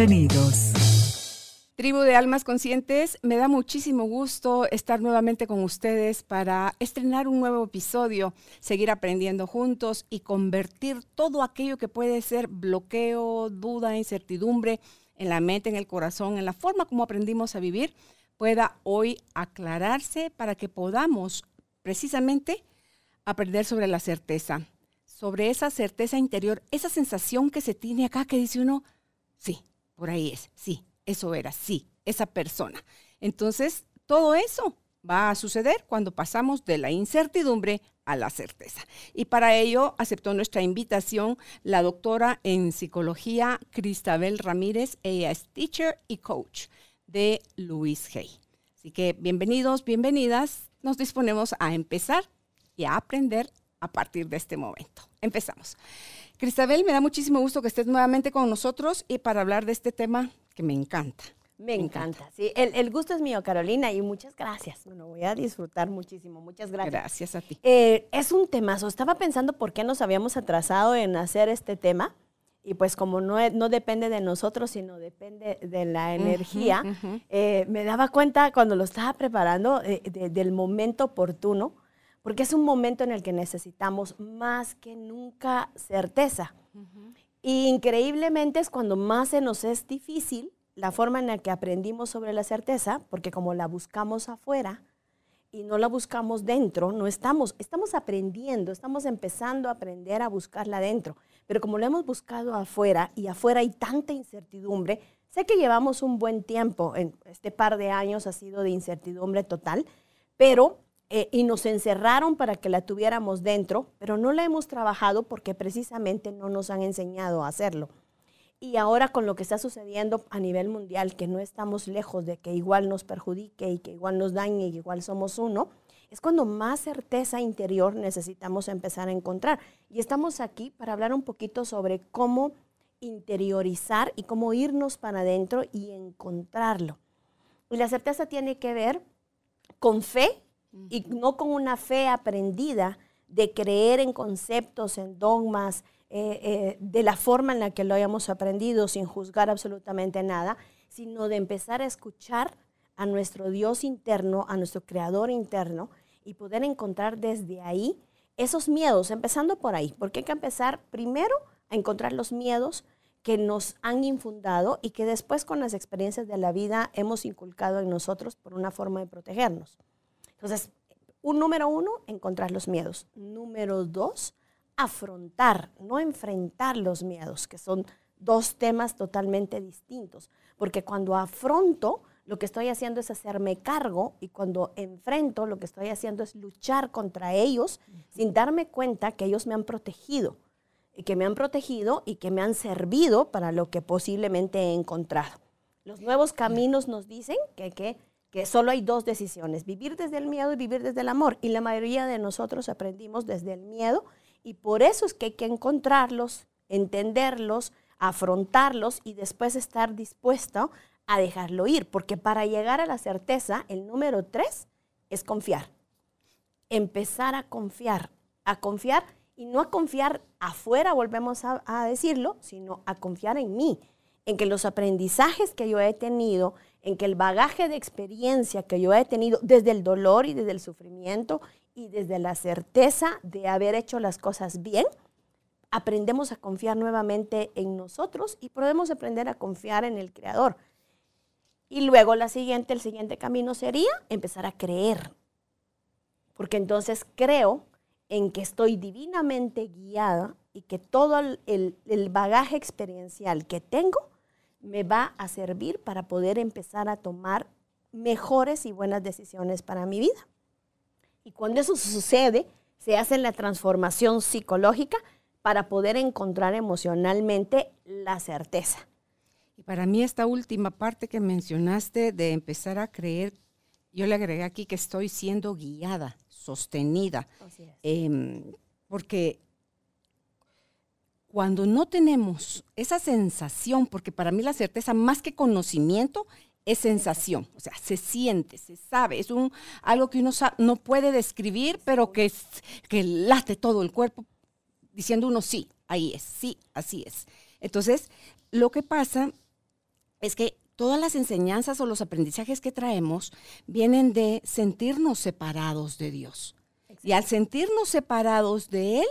Bienvenidos. Tribu de Almas Conscientes, me da muchísimo gusto estar nuevamente con ustedes para estrenar un nuevo episodio, seguir aprendiendo juntos y convertir todo aquello que puede ser bloqueo, duda, incertidumbre en la mente, en el corazón, en la forma como aprendimos a vivir, pueda hoy aclararse para que podamos precisamente aprender sobre la certeza, sobre esa certeza interior, esa sensación que se tiene acá que dice uno, sí, por ahí es, sí, eso era, sí, esa persona. Entonces, todo eso va a suceder cuando pasamos de la incertidumbre a la certeza. Y para ello aceptó nuestra invitación la doctora en psicología Cristabel Ramírez. Ella es teacher y coach de Luis Hay. Así que bienvenidos, bienvenidas. Nos disponemos a empezar y a aprender a partir de este momento. Empezamos. Cristabel, me da muchísimo gusto que estés nuevamente con nosotros y para hablar de este tema que me encanta. Me encanta, sí. El, gusto es mío, Carolina, y muchas gracias. Bueno, voy a disfrutar muchísimo. Muchas gracias. Gracias a ti. Eh, es un temazo. Estaba pensando por qué nos habíamos atrasado en hacer este tema. Y pues como no, no depende de nosotros, sino depende de la energía, eh, me daba cuenta cuando lo estaba preparando eh, del momento oportuno, porque es un momento en el que necesitamos más que nunca certeza. Y increíblemente es cuando más se nos es difícil la forma en la que aprendimos sobre la certeza, porque como la buscamos afuera y no la buscamos dentro, no estamos, estamos aprendiendo, estamos empezando a aprender a buscarla dentro, pero como lo hemos buscado afuera y afuera hay tanta incertidumbre, sé que llevamos un buen tiempo, en este par de años ha sido de incertidumbre total, pero eh, y nos encerraron para que la tuviéramos dentro, pero no la hemos trabajado porque precisamente no nos han enseñado a hacerlo. Y ahora con lo que está sucediendo a nivel mundial, que no estamos lejos de que igual nos perjudique y que igual nos dañe y igual somos uno, es cuando más certeza interior necesitamos empezar a encontrar. Y estamos aquí para hablar un poquito sobre cómo interiorizar y cómo irnos para adentro y encontrarlo. Y la certeza tiene que ver con fe y no con una fe aprendida de creer en conceptos, en dogmas, eh, eh, de la forma en la que lo hayamos aprendido sin juzgar absolutamente nada, sino de empezar a escuchar a nuestro Dios interno, a nuestro Creador interno y poder encontrar desde ahí esos miedos, empezando por ahí, porque hay que empezar primero a encontrar los miedos que nos han infundado y que después con las experiencias de la vida hemos inculcado en nosotros por una forma de protegernos. Entonces, un número uno, encontrar los miedos. Número dos, afrontar, no enfrentar los miedos, que son dos temas totalmente distintos. Porque cuando afronto, lo que estoy haciendo es hacerme cargo y cuando enfrento, lo que estoy haciendo es luchar contra ellos sin darme cuenta que ellos me han protegido, y que me han protegido y que me han servido para lo que posiblemente he encontrado. Los nuevos caminos nos dicen que, que, que solo hay dos decisiones, vivir desde el miedo y vivir desde el amor. Y la mayoría de nosotros aprendimos desde el miedo y por eso es que hay que encontrarlos, entenderlos, afrontarlos y después estar dispuesto a dejarlo ir. Porque para llegar a la certeza, el número tres es confiar. Empezar a confiar, a confiar y no a confiar afuera, volvemos a, decirlo, sino a confiar en mí, en que los aprendizajes que yo he tenido, en que el bagaje de experiencia que yo he tenido desde el dolor y desde el sufrimiento y desde la certeza de haber hecho las cosas bien, aprendemos a confiar nuevamente en nosotros y podemos aprender a confiar en el Creador. Y luego la siguiente, el siguiente camino sería empezar a creer. Porque entonces creo en que estoy divinamente guiada y que todo el, el bagaje experiencial que tengo me va a servir para poder empezar a tomar mejores y buenas decisiones para mi vida. Y cuando eso sucede, se hace la transformación psicológica, para poder encontrar emocionalmente la certeza. Y para mí esta última parte que mencionaste de empezar a creer, yo le agregué aquí que estoy siendo guiada, sostenida, em, porque cuando no tenemos esa sensación, porque para mí la certeza más que conocimiento es sensación, o sea, se siente, se sabe, es un, algo que uno no puede describir, pero que, que late todo el cuerpo diciendo uno sí, ahí es, sí, así es. Entonces, lo que pasa es que todas las enseñanzas o los aprendizajes que traemos vienen de sentirnos separados de Dios. Y al sentirnos separados de Él,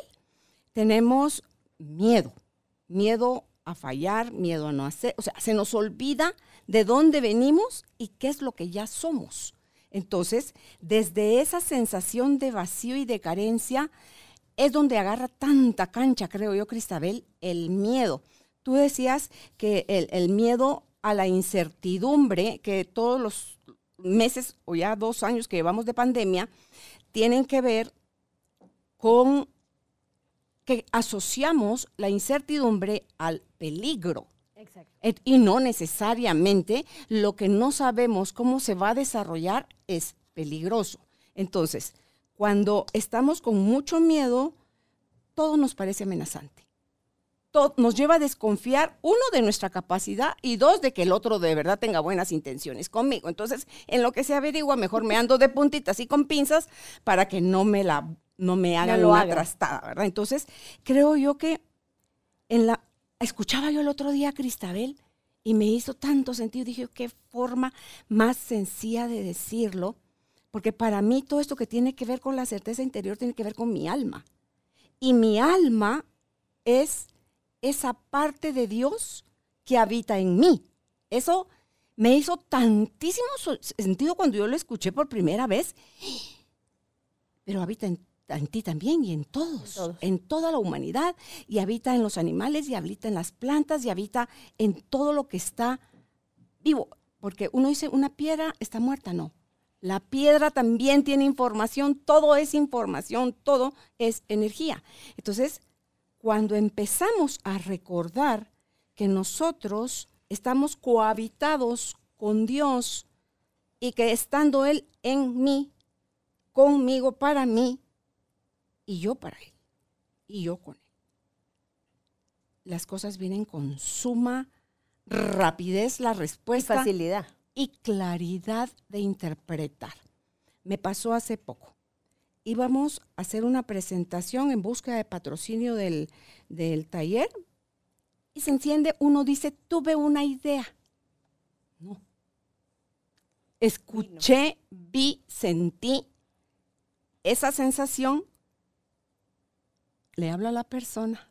tenemos miedo, miedo a fallar, miedo a no hacer, o sea, se nos olvida de dónde venimos y qué es lo que ya somos. Entonces, desde esa sensación de vacío y de carencia, es donde agarra tanta cancha, creo yo, Cristabel, el miedo. Tú decías que el, miedo a la incertidumbre, que todos los meses o ya dos años que llevamos de pandemia, tienen que ver con que asociamos la incertidumbre al peligro. Exacto. Y no necesariamente lo que no sabemos cómo se va a desarrollar es peligroso. Entonces, cuando estamos con mucho miedo, todo nos parece amenazante. Todo nos lleva a desconfiar, uno, de nuestra capacidad y dos, de que el otro de verdad tenga buenas intenciones conmigo. Entonces, en lo que se averigua, mejor me ando de puntitas y con pinzas para que no me la no me haga lo una trastada, ¿verdad? Entonces, creo yo que en la escuchaba yo el otro día a Cristabel y me hizo tanto sentido, dije, qué forma más sencilla de decirlo porque para mí todo esto que tiene que ver con la certeza interior tiene que ver con mi alma. Y mi alma es esa parte de Dios que habita en mí. Eso me hizo tantísimo sentido cuando yo lo escuché por primera vez. Pero habita en, ti también y en todos, en todos, en toda la humanidad. Y habita en los animales, y habita en las plantas, y habita en todo lo que está vivo. Porque uno dice, una piedra está muerta, no. La piedra también tiene información, todo es información, todo es energía. Entonces, cuando empezamos a recordar que nosotros estamos cohabitados con Dios y que estando Él en mí, conmigo, para mí, y yo para Él, y yo con Él, las cosas vienen con suma rapidez, la respuesta. facilidad y claridad de interpretar. Me pasó hace poco. Íbamos a hacer una presentación en búsqueda de patrocinio del, taller y se enciende, uno dice, tuve una idea. No. Escuché, vi, sentí esa sensación. Le hablo a la persona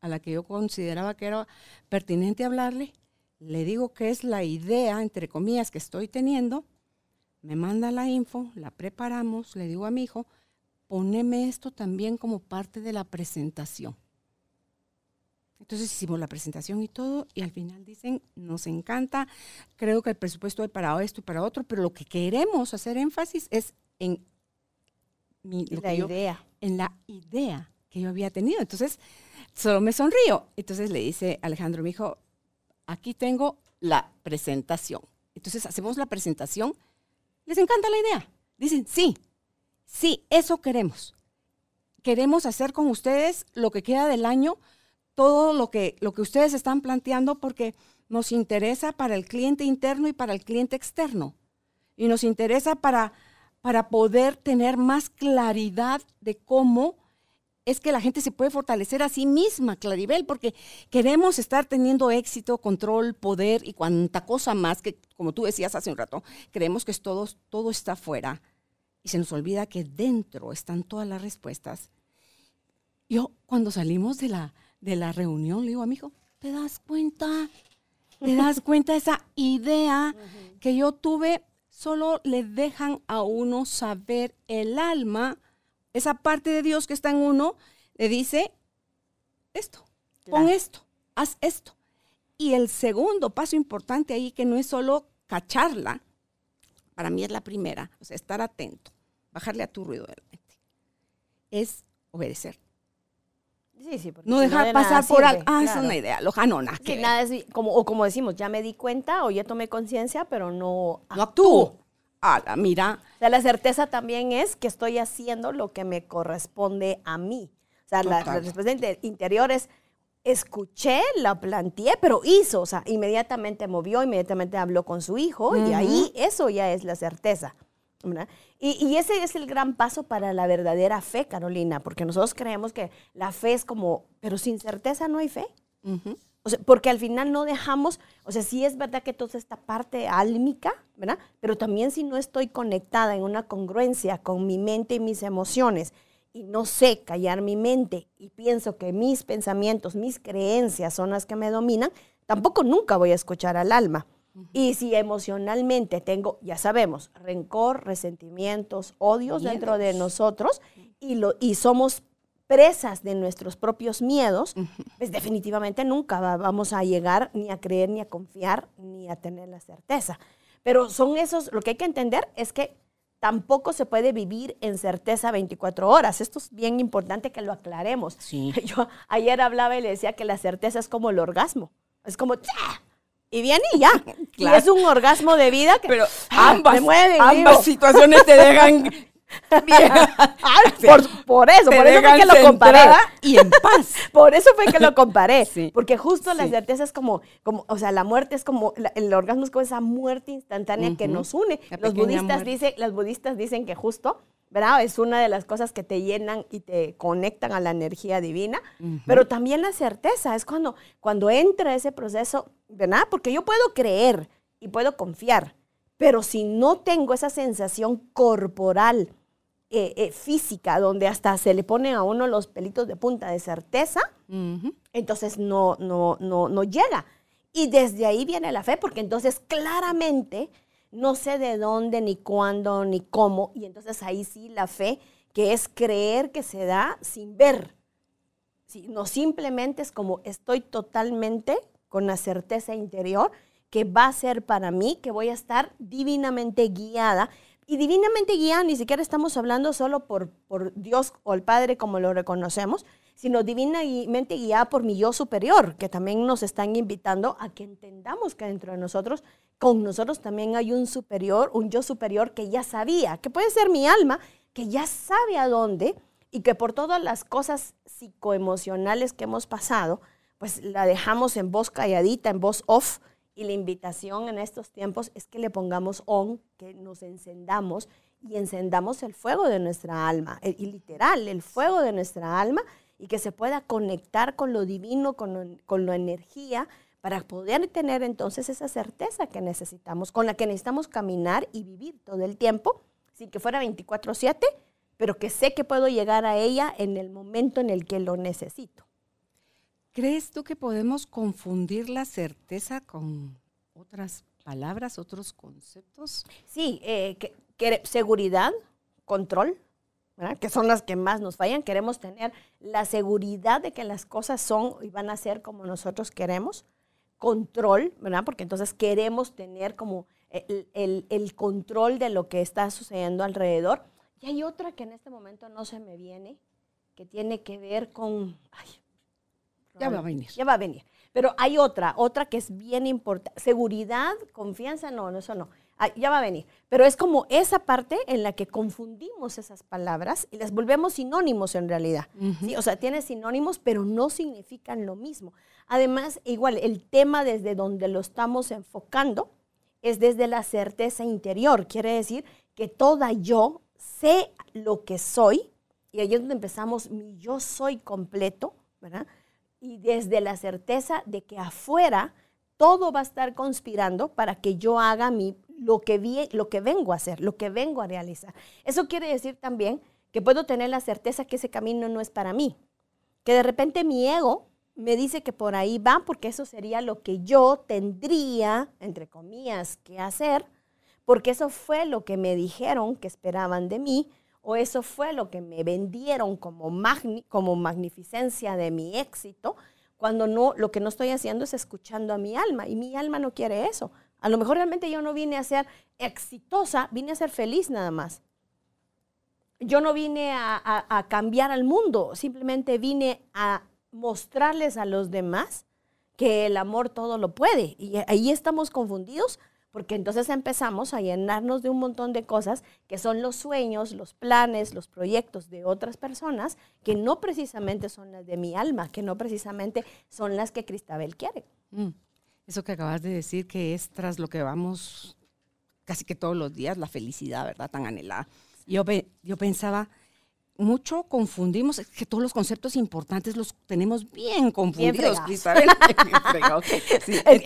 a la que yo consideraba que era pertinente hablarle le digo que es la idea, entre comillas, que estoy teniendo, me manda la info, la preparamos, le digo a mi hijo, poneme esto también como parte de la presentación. Entonces hicimos la presentación y todo, y al final dicen, nos encanta, creo que el presupuesto es para esto y para otro, pero lo que queremos hacer énfasis es en la idea. en la idea yo había tenido. Entonces, solo me sonrío. Entonces le dice Alejandro, mi hijo, aquí tengo la presentación. Entonces hacemos la presentación, les encanta la idea. Dicen, sí, sí, eso queremos. Queremos hacer con ustedes lo que queda del año, todo lo que, lo que ustedes están planteando, porque nos interesa para el cliente interno y para el cliente externo. Y nos interesa para, para poder tener más claridad de cómo es que la gente se puede fortalecer a sí misma, Claribel, porque queremos estar teniendo éxito, control, poder y cuanta cosa más que, como tú decías hace un rato, creemos que todo, todo está fuera y se nos olvida que dentro están todas las respuestas. Yo, cuando salimos de la, de la reunión, le digo a mi hijo, ¿te das cuenta? ¿Te das cuenta de esa idea que yo tuve? Solo le dejan a uno saber el alma esa parte de Dios que está en uno, le dice esto, pon esto, haz esto. Y el segundo paso importante ahí, que no es solo cacharla, para mí es la primera, o sea, estar atento, bajarle a tu ruido de la mente, es obedecer. Sí, sí, No dejar de nada pasar por algo. Ah, es claro. una idea lojanona. Sí, que nada es como, o como decimos, ya me di cuenta o ya tomé conciencia, pero no no actúo. actúo. Ala, mira. O sea, la certeza también es que estoy haciendo lo que me corresponde a mí. O sea, la, la respuesta inte- interior es, escuché, la planteé, pero hizo. O sea, inmediatamente movió, inmediatamente habló con su hijo y ahí eso ya es la certeza. Y, y ese es el gran paso para la verdadera fe, Carolina, porque nosotros creemos que la fe es como, pero sin certeza no hay fe. O sea, porque al final no dejamos, o sea, sí es verdad que toda esta parte álmica, ¿verdad? Pero también si no estoy conectada en una congruencia con mi mente y mis emociones y no sé callar mi mente y pienso que mis pensamientos, mis creencias son las que me dominan, tampoco nunca voy a escuchar al alma. Y si emocionalmente tengo, ya sabemos, rencor, resentimientos, odios dentro de nosotros y, lo, y somos presas de nuestros propios miedos, pues definitivamente nunca va- vamos a llegar ni a creer, ni a confiar, ni a tener la certeza. Pero son esos, lo que hay que entender es que tampoco se puede vivir en certeza 24 horas. Esto es bien importante que lo aclaremos. Sí. Yo ayer hablaba y le decía que la certeza es como el orgasmo. Es como. Y viene y ya. Claro. Y es un orgasmo de vida que Pero ambas, mueven, ambas digo. situaciones te dejan bien. Por, por eso, por eso fue que lo comparé. y en paz. Por eso fue que lo comparé. Sí. Porque justo la certeza es como, como, o sea, la muerte es como, la- el orgasmo es como esa muerte instantánea que nos une. La Los budistas, dicen, las budistas dicen que justo, ¿verdad? Es una de las cosas que te llenan y te conectan a la energía divina. Pero también la certeza es cuando, cuando entra ese proceso, ¿verdad? Porque yo puedo creer y puedo confiar, pero si no tengo esa sensación corporal, eh, eh, física, donde hasta se le ponen a uno los pelitos de punta de certeza, entonces no, no, no, no llega. Y desde ahí viene la fe, porque entonces claramente no sé de dónde, ni cuándo, ni cómo, y entonces ahí sí la fe, que es creer que se da sin ver. Sí, no simplemente es como estoy totalmente con la certeza interior que va a ser para mí, que voy a estar divinamente guiada. Y divinamente guiada ni siquiera estamos hablando solo por, por Dios o el Padre como lo reconocemos, sino divinamente guiada por mi yo superior, que también nos están invitando a que entendamos que dentro de nosotros, con nosotros también hay un superior, un yo superior que ya sabía, que puede ser mi alma, que ya sabe a dónde y que por todas las cosas psicoemocionales que hemos pasado, pues la dejamos en voz calladita, en voz off. Y la invitación en estos tiempos es que le pongamos on, que nos encendamos y encendamos el fuego de nuestra alma, el- y literal, el fuego de nuestra alma, y que se pueda conectar con lo divino, con, lo- con la energía, para poder tener entonces esa certeza que necesitamos, con la que necesitamos caminar y vivir todo el tiempo, sin que fuera 24/7, pero que sé que puedo llegar a ella en el momento en el que lo necesito. ¿Crees tú que podemos confundir la certeza con otras palabras, otros conceptos? Sí, eh, que- seguridad, control, ¿verdad? que son las que más nos fallan. Queremos tener la seguridad de que las cosas son y van a ser como nosotros queremos. Control, ¿verdad? Porque entonces queremos tener como el, el- control de lo que está sucediendo alrededor. Y hay otra que en este momento no se me viene, que tiene que ver con... Ya va a venir. ya va a venir. Pero hay otra, otra que es bien importante. Seguridad, confianza, no, no, eso no. Ah, ya va a venir. Pero es como esa parte en la que confundimos esas palabras y las volvemos sinónimos en realidad. ¿sí? O sea, tiene sinónimos, pero no significan lo mismo. Además, igual, el tema desde donde lo estamos enfocando es desde la certeza interior. Quiere decir que toda yo sé lo que soy, y ahí es donde empezamos mi yo soy completo, ¿verdad? Y desde la certeza de que afuera todo va a estar conspirando para que yo haga mi, lo, que vi- lo que vengo a hacer, lo que vengo a realizar. Eso quiere decir también que puedo tener la certeza que ese camino no es para mí, que de repente mi ego me dice que por ahí va porque eso sería lo que yo tendría, entre comillas, que hacer, porque eso fue lo que me dijeron que esperaban de mí, o eso fue lo que me vendieron como, magni- como magnificencia de mi éxito, cuando no, lo que no estoy haciendo es escuchando a mi alma, y mi alma no quiere eso. A lo mejor realmente yo no vine a ser exitosa, vine a ser feliz nada más. yo no vine a, cambiar al mundo, simplemente vine a mostrarles a los demás que el amor todo lo puede. Y ahí estamos confundidos porque entonces empezamos a llenarnos de un montón de cosas que son los sueños, los planes, los proyectos de otras personas que no precisamente son las de mi alma, que no precisamente son las que Cristabel quiere. Mm. Eso que acabas de decir que es tras lo que vamos casi que todos los días, la felicidad, ¿verdad? Tan anhelada. Yo, yo pensaba, mucho confundimos, que todos los conceptos importantes los tenemos bien confundidos,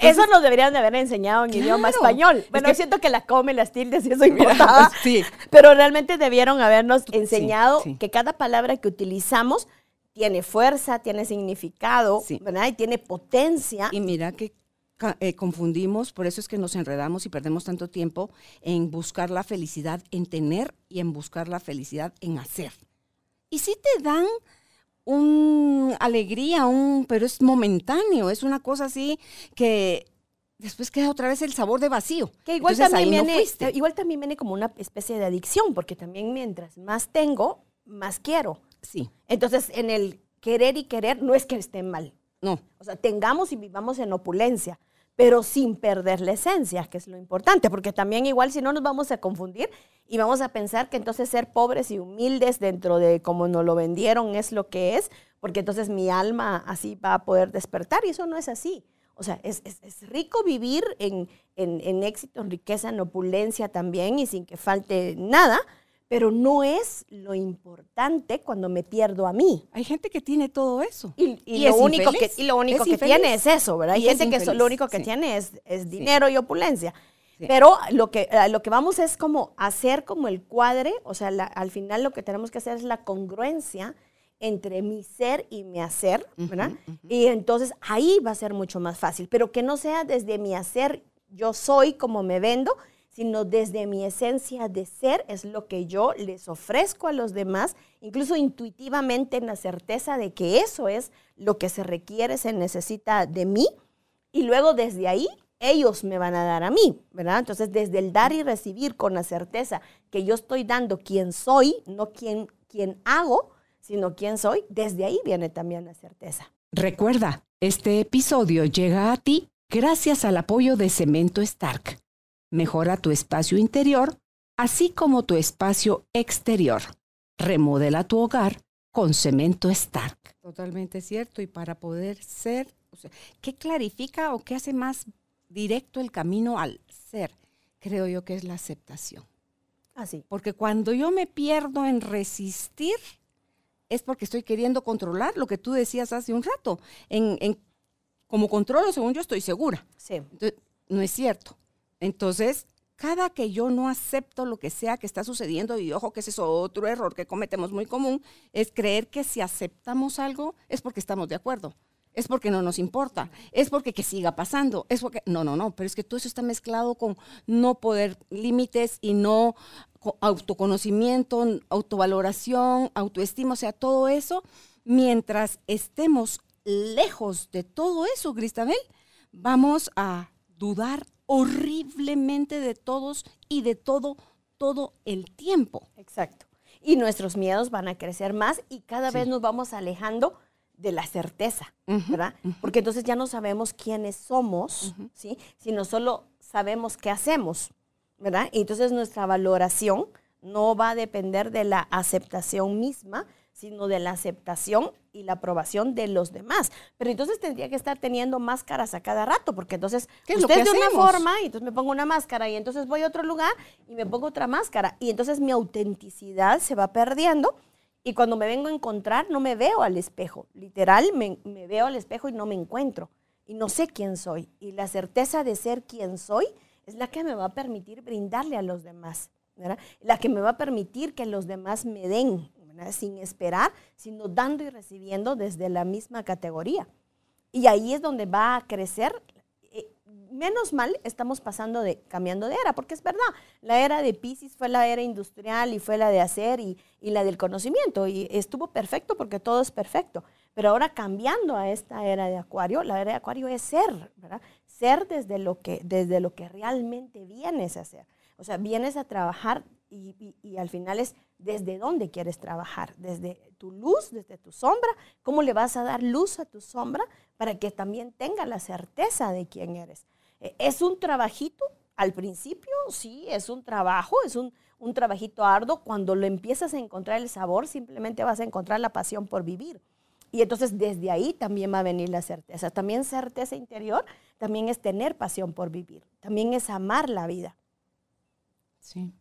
eso nos deberían de haber enseñado en idioma español. Bueno, siento que la come, las tildes y eso importaba, sí. pero realmente debieron habernos enseñado que cada palabra que utilizamos tiene fuerza, tiene significado, ¿verdad? Y tiene potencia. Y mira que eh, confundimos, por eso es que nos enredamos y perdemos tanto tiempo en buscar la felicidad en tener y en buscar la felicidad en hacer. Y sí te dan una alegría, un, pero es momentáneo, es una cosa así que después queda otra vez el sabor de vacío. Que igual también, viene, igual también viene como una especie de adicción, porque también mientras más tengo, más quiero. Sí. Entonces, en el querer y querer no es que esté mal. No. O sea, tengamos y vivamos en opulencia pero sin perder la esencia, que es lo importante, porque también igual si no nos vamos a confundir y vamos a pensar que entonces ser pobres y humildes dentro de como nos lo vendieron es lo que es, porque entonces mi alma así va a poder despertar y eso no es así. O sea, es, rico vivir en, en éxito, en riqueza, en opulencia también y sin que falte nada, pero no es lo importante cuando me pierdo a mí. Hay gente que tiene todo eso. Y, lo, único que, lo único que tiene es eso, ¿verdad? Hay gente que lo único que tiene es, dinero y opulencia. Pero lo que, lo que vamos es como hacer como el cuadre, o sea, al final lo que tenemos que hacer es la congruencia entre mi ser y mi hacer, ¿verdad? Y entonces ahí va a ser mucho más fácil, pero que no sea desde mi hacer, yo soy como me vendo, sino desde mi esencia de ser es lo que yo les ofrezco a los demás, incluso intuitivamente en la certeza de que eso es lo que se requiere, se necesita de mí, y luego desde ahí ellos me van a dar a mí, ¿verdad? Entonces, desde el dar y recibir con la certeza que yo estoy dando quién soy, no quién, quién hago, sino quién soy, desde ahí viene también la certeza. Recuerda, este episodio llega a ti gracias al apoyo de Cemento Stark Mejora tu espacio interior, así como tu espacio exterior. Remodela tu hogar con cemento Stark. Totalmente cierto. Y para poder ser, ¿qué clarifica o qué hace más directo el camino al ser? Creo yo que es la aceptación. Así. Porque cuando yo me pierdo en resistir, es porque estoy queriendo controlar lo que tú decías hace un rato. En, en como controlo, según yo, estoy segura. Sí. no es cierto. Entonces, cada que yo no acepto lo que sea que está sucediendo, y ojo que ese es otro error que cometemos muy común, es creer que si aceptamos algo es porque estamos de acuerdo, es porque no nos importa, es porque que siga pasando, es porque... No, no, no, pero es que todo eso está mezclado con no poder límites y no autoconocimiento, autovaloración, autoestima, o sea, todo eso, mientras estemos lejos de todo eso, Cristabel, vamos a dudar horriblemente de todos y de todo, todo el tiempo. Exacto. Y nuestros miedos van a crecer más y cada vez nos vamos alejando de la certeza, ¿verdad? Porque entonces ya no sabemos quiénes somos, ¿sí? Sino solo sabemos qué hacemos, ¿verdad? Y entonces nuestra valoración no va a depender de la aceptación misma, sino de la aceptación y la aprobación de los demás. Pero entonces tendría que estar teniendo máscaras a cada rato, porque entonces usted es de una forma y entonces me pongo una máscara y entonces voy a otro lugar y me pongo otra máscara y entonces mi autenticidad se va perdiendo y cuando me vengo a encontrar no me veo al espejo, literal me, me veo al espejo y no me encuentro y no sé quién soy y la certeza de ser quien soy es la que me va a permitir brindarle a los demás. ¿verdad? La que me va a permitir que los demás me den, sin esperar, sino dando y recibiendo desde la misma categoría. Y ahí es donde va a crecer. Eh, menos mal estamos pasando de, cambiando de era, porque es verdad, la era de Pisces fue la era industrial y fue la de hacer y, la del conocimiento, y estuvo perfecto porque todo es perfecto. Pero ahora cambiando a esta era de Acuario, la era de Acuario es ser, ¿verdad? Ser desde lo que, desde lo que realmente vienes a hacer. O sea, vienes a trabajar y, al final es desde dónde quieres trabajar, desde tu luz, desde tu sombra, cómo le vas a dar luz a tu sombra para que también tenga la certeza de quién eres. E, es un trabajito al principio, sí, es un trabajo, es un, un trabajito arduo. Cuando lo empiezas a encontrar el sabor, simplemente vas a encontrar la pasión por vivir. Y entonces desde ahí también va a venir la certeza. También certeza interior, también es tener pasión por vivir, también es amar la vida. Sí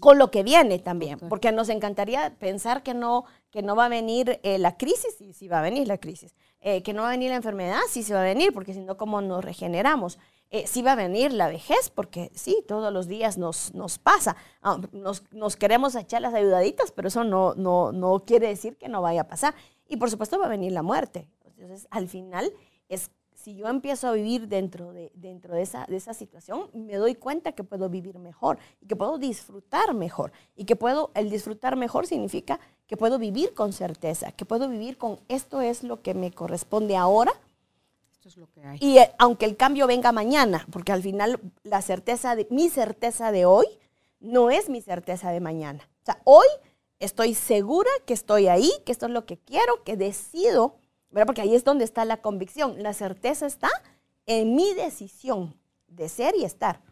con lo que viene también, porque nos encantaría pensar que no, que no va a venir eh, la crisis, y sí va a venir la crisis, eh, que no va a venir la enfermedad, sí se va a venir, porque si no, ¿cómo nos regeneramos? Eh, sí va a venir la vejez, porque sí, todos los días nos, nos pasa. Ah, nos, nos, queremos echar las ayudaditas, pero eso no, no, no quiere decir que no vaya a pasar. Y por supuesto va a venir la muerte. Entonces, al final es si yo empiezo a vivir dentro, de, dentro de, esa, de esa situación, me doy cuenta que puedo vivir mejor y que puedo disfrutar mejor. Y que puedo, el disfrutar mejor significa que puedo vivir con certeza, que puedo vivir con esto es lo que me corresponde ahora. Esto es lo que hay. Y eh, aunque el cambio venga mañana, porque al final la certeza de, mi certeza de hoy no es mi certeza de mañana. O sea, hoy estoy segura que estoy ahí, que esto es lo que quiero, que decido porque ahí es donde está la convicción. La certeza está en mi decisión de ser y estar.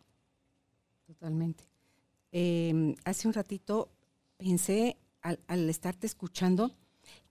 Totalmente. Em, hace un ratito pensé, al, al estarte escuchando,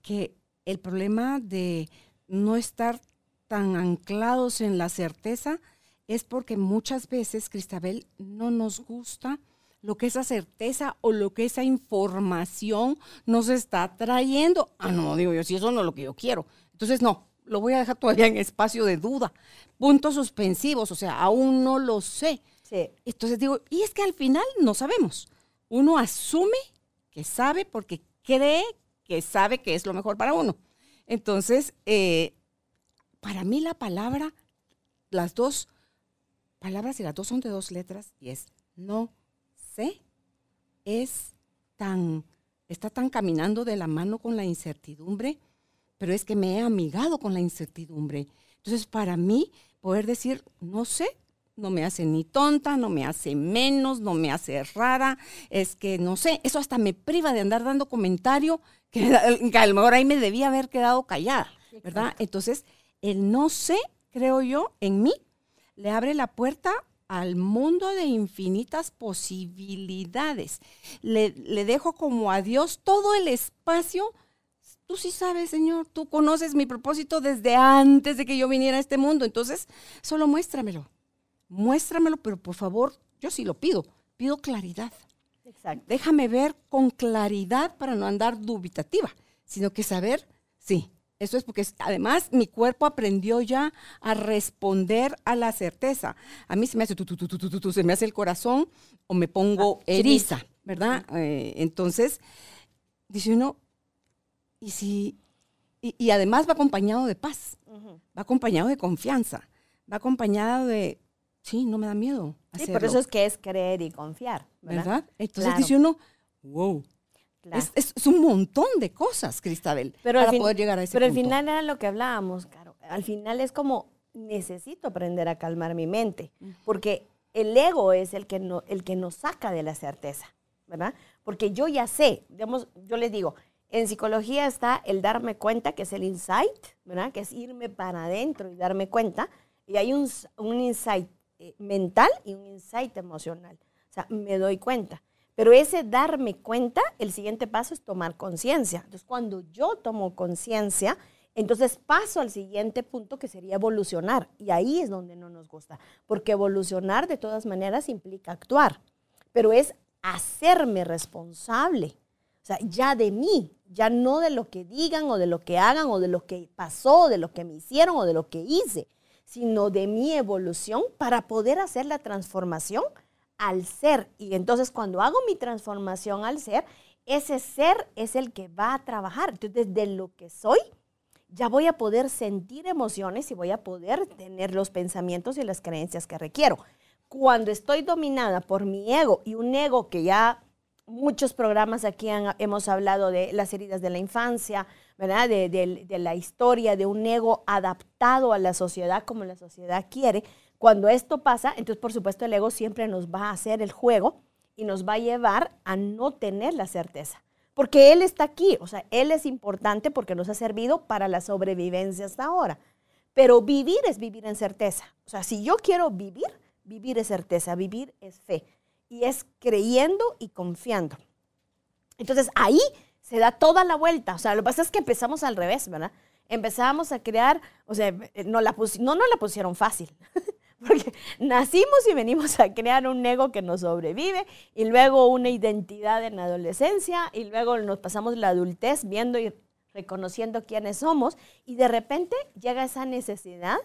que el problema de no estar tan anclados en la certeza es porque muchas veces, Cristabel, no nos gusta lo que esa certeza o lo que esa información nos está trayendo. Ah, no, digo yo, si eso no es lo que yo quiero. Entonces, no, lo voy a dejar todavía en espacio de duda. Puntos suspensivos, o sea, aún no lo sé. Sí. Entonces digo, y es que al final no sabemos. Uno asume que sabe porque cree que sabe que es lo mejor para uno. Entonces, eh, para mí la palabra, las dos palabras y las dos son de dos letras y es no sé, es tan, está tan caminando de la mano con la incertidumbre pero es que me he amigado con la incertidumbre. Entonces, para mí, poder decir, no sé, no me hace ni tonta, no me hace menos, no me hace rara, es que no sé, eso hasta me priva de andar dando comentario que, a lo mejor ahí me debía haber quedado callada, ¿verdad? Entonces, el no sé, creo yo, en mí, le abre la puerta al mundo de infinitas posibilidades. Le, le dejo como a Dios todo el espacio Tú sí sabes, Señor, tú conoces mi propósito desde antes de que yo viniera a este mundo. Entonces, solo muéstramelo. Muéstramelo, pero por favor, yo sí lo pido. Pido claridad. Exacto. Déjame ver con claridad para no andar dubitativa, sino que saber, sí, eso es porque además mi cuerpo aprendió ya a responder a la certeza. A mí se me hace tu, tu, tu, se me hace el corazón o me pongo ah, eriza, ¿verdad? Eh, entonces, dice uno, y, si, y, además va acompañado de paz, va acompañado de confianza, va acompañado de, sí, no me da miedo. Sí, por eso es que es creer y confiar. ¿Verdad? Entonces dice uno, wow. Es, un montón de cosas, Cristabel, pero para poder llegar a ese Pero al final era lo que hablábamos, Caro. Al final es como, necesito aprender a calmar mi mente, porque el ego es el que, no, el que nos saca de la certeza, ¿verdad? Porque yo ya sé, digamos, yo les digo, en psicología está el darme cuenta, que es el insight, ¿verdad? Que es irme para adentro y darme cuenta. Y hay un, insight eh, mental y un insight emocional. O sea, me doy cuenta. Pero ese darme cuenta, el siguiente paso es tomar conciencia. Entonces, cuando yo tomo conciencia, entonces paso al siguiente punto que sería evolucionar. Y ahí es donde no nos gusta. Porque evolucionar de todas maneras implica actuar. Pero es hacerme responsable o sea, ya de mí, ya no de lo que digan o de lo que hagan o de lo que pasó, de lo que me hicieron o de lo que hice, sino de mi evolución para poder hacer la transformación al ser. Y entonces cuando hago mi transformación al ser, ese ser es el que va a trabajar. Entonces, desde lo que soy, ya voy a poder sentir emociones y voy a poder tener los pensamientos y las creencias que requiero. Cuando estoy dominada por mi ego y un ego que ya muchos programas aquí hemos hablado de las heridas de la infancia, ¿verdad? De, la historia de un ego adaptado a la sociedad como la sociedad quiere. Cuando esto pasa, entonces por supuesto el ego siempre nos va a hacer el juego y nos va a llevar a no tener la certeza. Porque Él está aquí, o sea, Él es importante porque nos ha servido para la sobrevivencia hasta ahora. Pero vivir es vivir en certeza. O sea, si yo quiero vivir, vivir es certeza, vivir es fe. Y es creyendo y confiando. Entonces ahí se da toda la vuelta. O sea, lo que pasa es que empezamos al revés, ¿verdad? Empezamos a crear, o sea, no, la no nos la pusieron fácil. Porque nacimos y venimos a crear un ego que nos sobrevive y luego una identidad en la adolescencia y luego nos pasamos la adultez viendo y reconociendo quiénes somos y de repente llega esa necesidad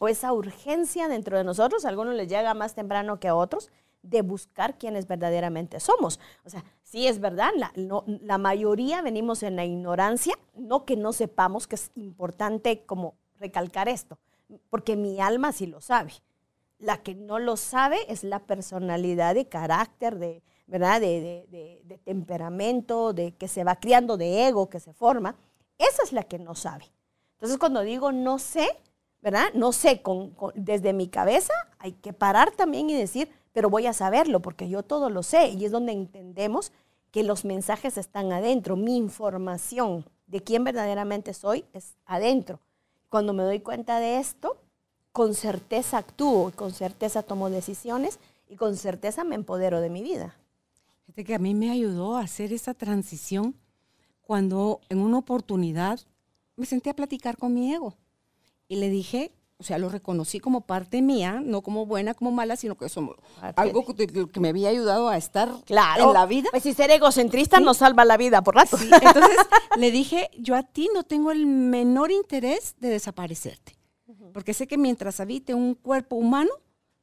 o esa urgencia dentro de nosotros, a algunos les llega más temprano que a otros, de buscar quiénes verdaderamente somos. O sea, sí es verdad, la, la mayoría venimos en la ignorancia, no que no sepamos que es importante como recalcar esto, porque mi alma sí lo sabe. La que no lo sabe es la personalidad de carácter, de, ¿verdad? De, temperamento, de que se va criando, de ego que se forma. Esa es la que no sabe. Entonces, cuando digo no sé, ¿verdad? No sé, desde mi cabeza hay que parar también y decir, pero voy a saberlo porque yo todo lo sé. Y es donde entendemos que los mensajes están adentro. Mi información de quién verdaderamente soy es adentro. Cuando me doy cuenta de esto, con certeza actúo, con certeza tomo decisiones y con certeza me empodero de mi vida. Fíjate que a mí me ayudó a hacer esa transición cuando en una oportunidad me senté a platicar con mi ego y le dije, o sea, lo reconocí como parte mía, no como buena, como mala, sino que eso algo que, me había ayudado a estar claro. en la vida. Pues si ser egocentrista no salva la vida por rato. Entonces le dije, yo a ti no tengo el menor interés de desaparecerte porque sé que mientras habite un cuerpo humano,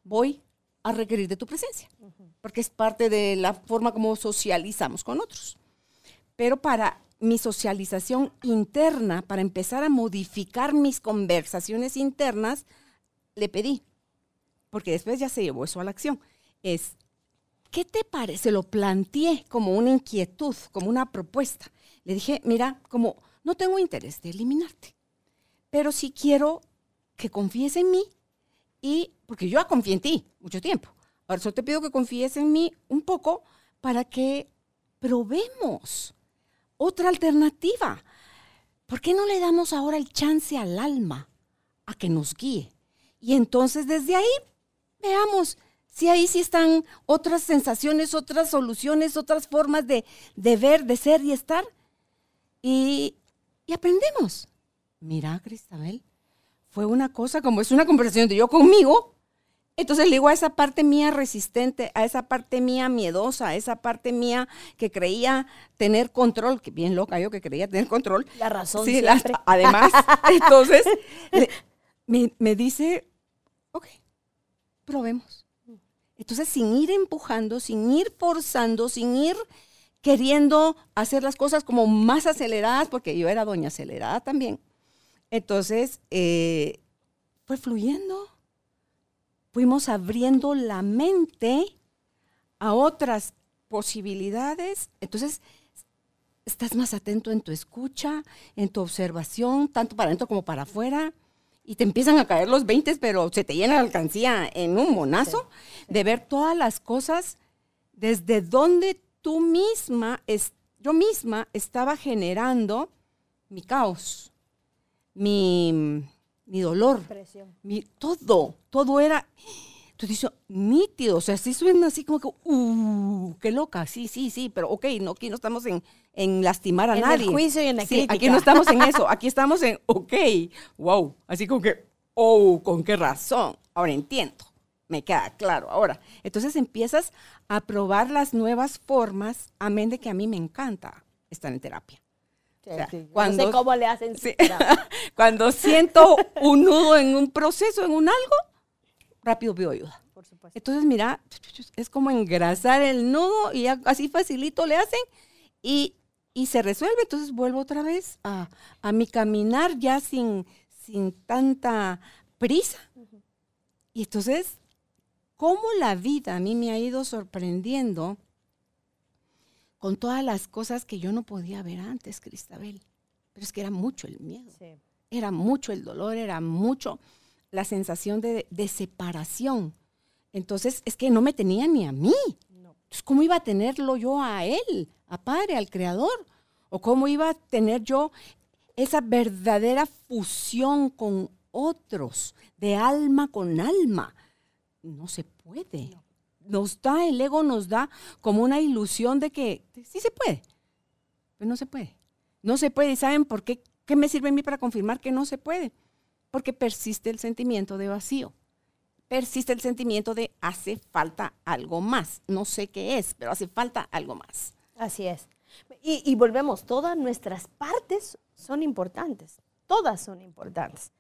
voy a requerir de tu presencia, porque es parte de la forma como socializamos con otros. Pero para mi socialización interna, para empezar a modificar mis conversaciones internas, le pedí, porque después ya se llevó eso a la acción, es, ¿qué te parece? Lo planteé como una inquietud, como una propuesta. Le dije, mira, como no tengo interés de eliminarte, pero sí quiero que confíes en mí y, porque yo confié en ti mucho tiempo. Ahora solo te pido que confíes en mí un poco para que probemos otra alternativa. ¿Por qué no le damos ahora el chance al alma a que nos guíe? Y entonces desde ahí veamos si ahí sí están otras sensaciones, otras soluciones, otras formas de, ver, de ser y estar. Y, y aprendemos. Mira, Cristabel, fue una cosa como es una conversación de yo conmigo. Entonces le digo a esa parte mía resistente, a esa parte mía miedosa, a esa parte mía que creía tener control, que bien loca yo que creía tener control. La razón sí, además, entonces me, me dice, ok, probemos. Entonces, sin ir empujando, sin ir forzando, sin ir queriendo hacer las cosas como más aceleradas, porque yo era doña acelerada también, entonces, eh, fue fluyendo. Fuimos abriendo la mente a otras posibilidades. Entonces, estás más atento en tu escucha, en tu observación, tanto para adentro como para afuera. Y te empiezan a caer los 20, pero se te llena la alcancía en un monazo de ver todas las cosas desde donde tú misma, es, yo misma estaba generando mi caos mi, mi dolor, mi, todo, todo era, tú dices, nítido, o sea, sí suena así como que, uh, qué loca, sí, sí, sí, pero ok, no, aquí no estamos en, en lastimar a nadie. En el juicio y en la sí, Aquí no estamos en eso, aquí estamos en, ok, wow, así como que, oh, ¿con qué razón? Ahora entiendo, me queda claro ahora. Entonces empiezas a probar las nuevas formas, amén de que a mí me encanta estar en terapia cuando, no sé cómo le hacen. cuando siento un nudo en un proceso, en un algo, rápido pido ayuda. Por supuesto. Entonces, mira, es como engrasar el nudo y así facilito le hacen y, se resuelve. Entonces vuelvo otra vez a, mi caminar ya sin, sin tanta prisa. Y entonces, cómo la vida a mí me ha ido sorprendiendo con todas las cosas que yo no podía ver antes, Cristabel. Pero es que era mucho el miedo, era mucho el dolor, era mucho la sensación de, separación. Entonces, es que no me tenía ni a mí. Entonces, ¿cómo iba a tenerlo yo a Él, a Padre, al Creador? ¿O cómo iba a tener yo esa verdadera fusión con otros, de alma con alma? No se puede. Nos da, el ego nos da como una ilusión de que sí se puede, pero no se puede. No se puede. ¿Y saben por qué? ¿Qué me sirve a mí para confirmar que no se puede? Porque persiste el sentimiento de vacío persiste el sentimiento de hace falta algo más. No sé qué es, pero hace falta algo más. Así es. Y, volvemos, todas nuestras partes son importantes, todas son importantes,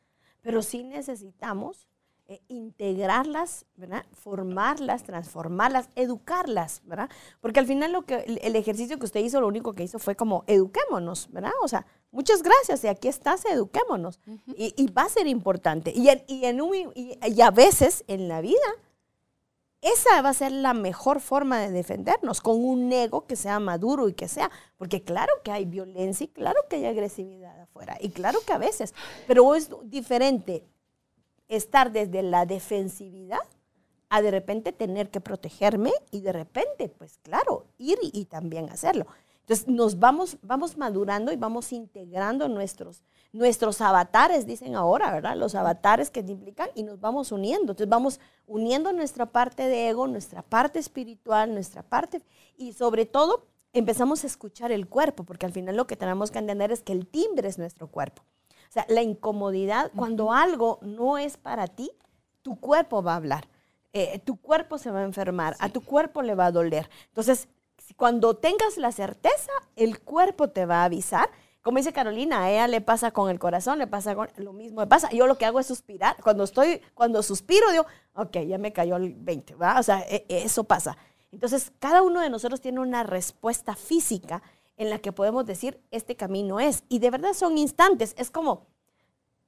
pero sí necesitamos eh, integrarlas, ¿verdad? formarlas, transformarlas, educarlas, ¿verdad? Porque al final lo que, el, ejercicio que usted hizo, lo único que hizo fue como eduquémonos, ¿verdad? O sea, muchas gracias, y aquí estás, eduquémonos. y, va a ser importante. Y, y, en y, a veces en la vida, esa va a ser la mejor forma de defendernos, con un ego que sea maduro y que sea, porque claro que hay violencia y claro que hay agresividad afuera, y claro que a veces, pero es diferente estar desde la defensividad a de repente tener que protegerme y de repente, pues claro, ir y también hacerlo. Entonces nos vamos, vamos madurando y vamos integrando nuestros, nuestros avatares, dicen ahora, ¿verdad? Los avatares que implican y nos vamos uniendo. Entonces vamos uniendo nuestra parte de ego, nuestra parte espiritual, nuestra parte y sobre todo empezamos a escuchar el cuerpo, porque al final lo que tenemos que entender es que el timbre es nuestro cuerpo. O sea, la incomodidad, cuando algo no es para ti, tu cuerpo va a hablar. Eh, tu cuerpo se va a enfermar, a tu cuerpo le va a doler. Entonces, cuando tengas la certeza, el cuerpo te va a avisar. Como dice Carolina, a ella le pasa con el corazón, le pasa con lo mismo me pasa. Yo lo que hago es suspirar. Cuando estoy, cuando suspiro, digo, ok, ya me cayó el 20, ¿verdad? O sea, e, eso pasa. Entonces, cada uno de nosotros tiene una respuesta física en la que podemos decir, este camino es. Y de verdad son instantes. Es como,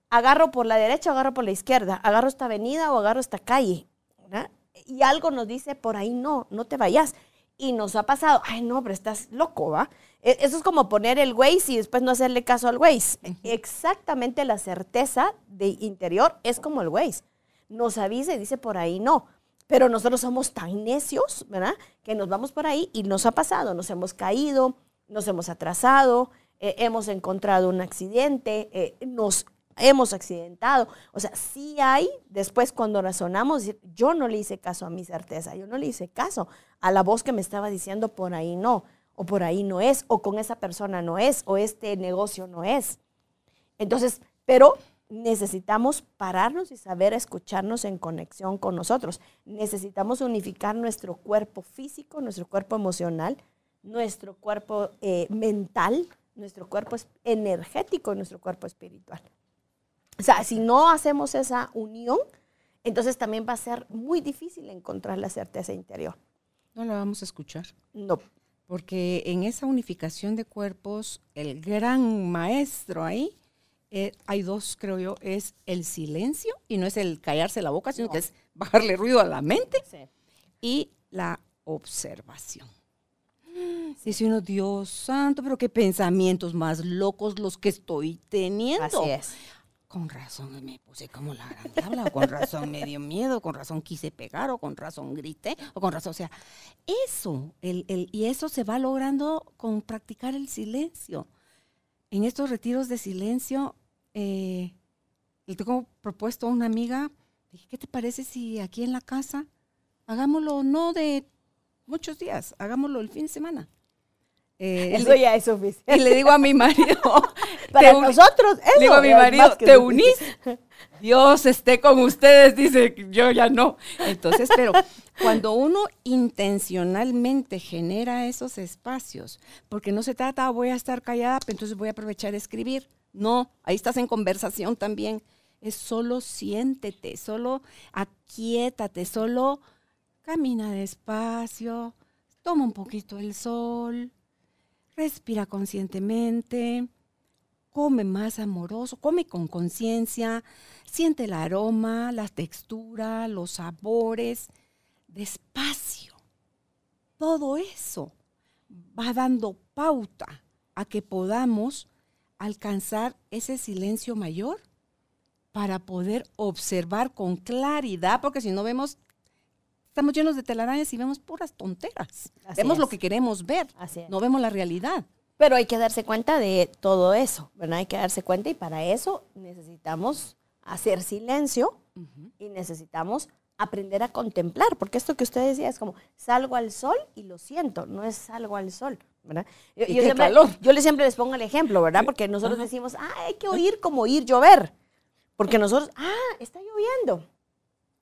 agarro por la derecha, agarro por la izquierda, agarro esta avenida o agarro esta calle. ¿verdad? Y algo nos dice, por ahí no, no te vayas y nos ha pasado, ay no, pero estás loco, ¿va? E, eso es como poner el Waze y después no hacerle caso al Waze. Exactamente la certeza de interior es como el Waze. Nos avisa y dice por ahí no. Pero nosotros somos tan necios, ¿verdad? Que nos vamos por ahí y nos ha pasado, nos hemos caído, nos hemos atrasado, eh, hemos encontrado un accidente, eh, nos hemos accidentado. O sea, sí hay, después cuando razonamos, yo no le hice caso a mi certeza, yo no le hice caso a la voz que me estaba diciendo por ahí no, o por ahí no es, o con esa persona no es, o este negocio no es. Entonces, pero necesitamos pararnos y saber escucharnos en conexión con nosotros. Necesitamos unificar nuestro cuerpo físico, nuestro cuerpo emocional, nuestro cuerpo eh, mental, nuestro cuerpo energético, nuestro cuerpo espiritual. O sea, si no hacemos esa unión, entonces también va a ser muy difícil encontrar la certeza interior. No la vamos a escuchar. No. Porque en esa unificación de cuerpos, el gran maestro ahí, eh, hay dos, creo yo, es el silencio, y no es el callarse la boca, sino que es bajarle ruido a la mente, y la observación. Dice uno, Dios santo, pero qué pensamientos más locos los que estoy teniendo. Así es con razón me puse como la gran tabla, o con razón me dio miedo, con razón quise pegar, o con razón grité, o con razón, o sea, eso, el, el, y eso se va logrando con practicar el silencio. En estos retiros de silencio, eh, le tengo propuesto a una amiga, dije, ¿qué te parece si aquí en la casa hagámoslo no de muchos días, hagámoslo el fin de semana? Eh, eso ya es suficiente. Y le digo a mi marido, para nosotros, eso le digo a mi marido, ¿te unís? Dios esté con ustedes, dice, yo ya no. Entonces, pero cuando uno intencionalmente genera esos espacios, porque no se trata, voy a estar callada, entonces voy a aprovechar a escribir. No, ahí estás en conversación también. Es solo siéntete, solo aquietate, solo camina despacio, toma un poquito el sol, respira conscientemente, come más amoroso, come con conciencia, siente el aroma, la textura, los sabores, despacio. Todo eso va dando pauta a que podamos alcanzar ese silencio mayor para poder observar con claridad, porque si no vemos estamos llenos de telarañas y vemos puras tonteras. vemos lo que queremos ver, no vemos la realidad. Pero hay que darse cuenta de todo eso, ¿verdad? Hay que darse cuenta y para eso necesitamos hacer silencio y necesitamos aprender a contemplar, porque esto que usted decía es como, salgo al sol y lo siento, no es salgo al sol, ¿verdad? Yo, siempre, yo le siempre les pongo el ejemplo, ¿verdad? Porque nosotros decimos, ah, hay que oír como oír llover, porque nosotros, ah, está lloviendo.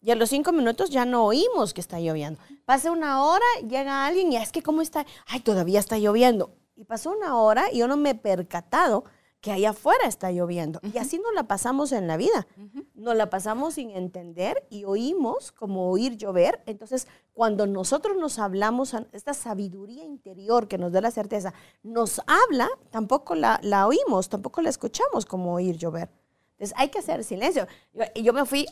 Y a los cinco minutos ya no oímos que está lloviendo. Pasa una hora, llega alguien y es que cómo está, ay, todavía está lloviendo. Y pasó una hora y yo no me he percatado que allá afuera está lloviendo. Y así nos la pasamos en la vida. Nos la pasamos sin entender y oímos como oír llover. Entonces, cuando nosotros nos hablamos, esta sabiduría interior que nos da la certeza, nos habla, tampoco la, la oímos, tampoco la escuchamos como oír llover. Entonces hay que hacer silencio. Yo, yo me fui,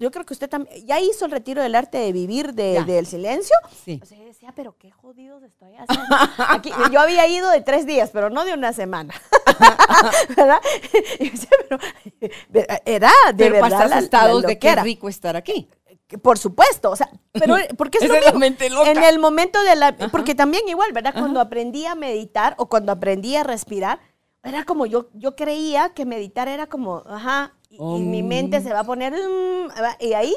yo creo que usted también, ya hizo el retiro del arte de vivir del silencio. Sí. O sea, yo decía, pero qué jodidos estoy haciendo. yo había ido de tres días, pero no de una semana. ¿Verdad? Y decía, pero era de pero verdad. estados de qué rico estar aquí. Por supuesto, o sea, pero porque es, es lo mismo. En el momento de la, porque también igual, ¿verdad? Cuando aprendí a meditar o cuando aprendí a respirar, era como yo, yo creía que meditar era como, ajá, y, mi mente se va a poner, mm, y ahí,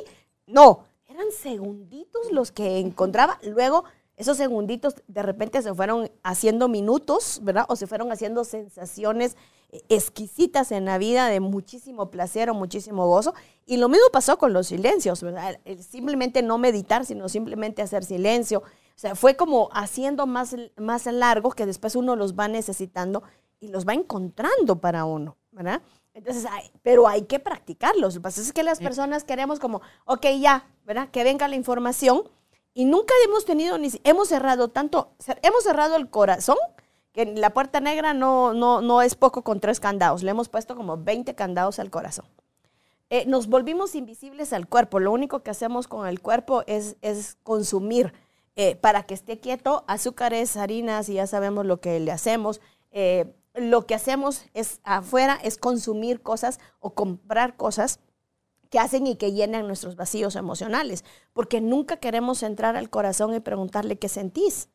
no, eran segunditos los que encontraba. Luego, esos segunditos de repente se fueron haciendo minutos, ¿verdad? O se fueron haciendo sensaciones eh, exquisitas en la vida de muchísimo placer o muchísimo gozo. Y lo mismo pasó con los silencios, ¿verdad? simplemente no meditar, sino simplemente hacer silencio. O sea, fue como haciendo más, más largos que después uno los va necesitando y los va encontrando para uno, ¿verdad? Entonces, pero hay que practicarlos. Lo que pasa es que las personas queremos como, ok, ya, ¿verdad? Que venga la información y nunca hemos tenido, ni hemos cerrado tanto, hemos cerrado el corazón, que la puerta negra no, no, no es poco con tres candados, le hemos puesto como 20 candados al corazón. Eh, nos volvimos invisibles al cuerpo, lo único que hacemos con el cuerpo es, es consumir eh, para que esté quieto azúcares, harinas y ya sabemos lo que le hacemos. Eh, lo que hacemos es afuera es consumir cosas o comprar cosas que hacen y que llenan nuestros vacíos emocionales, porque nunca queremos entrar al corazón y preguntarle qué sentís.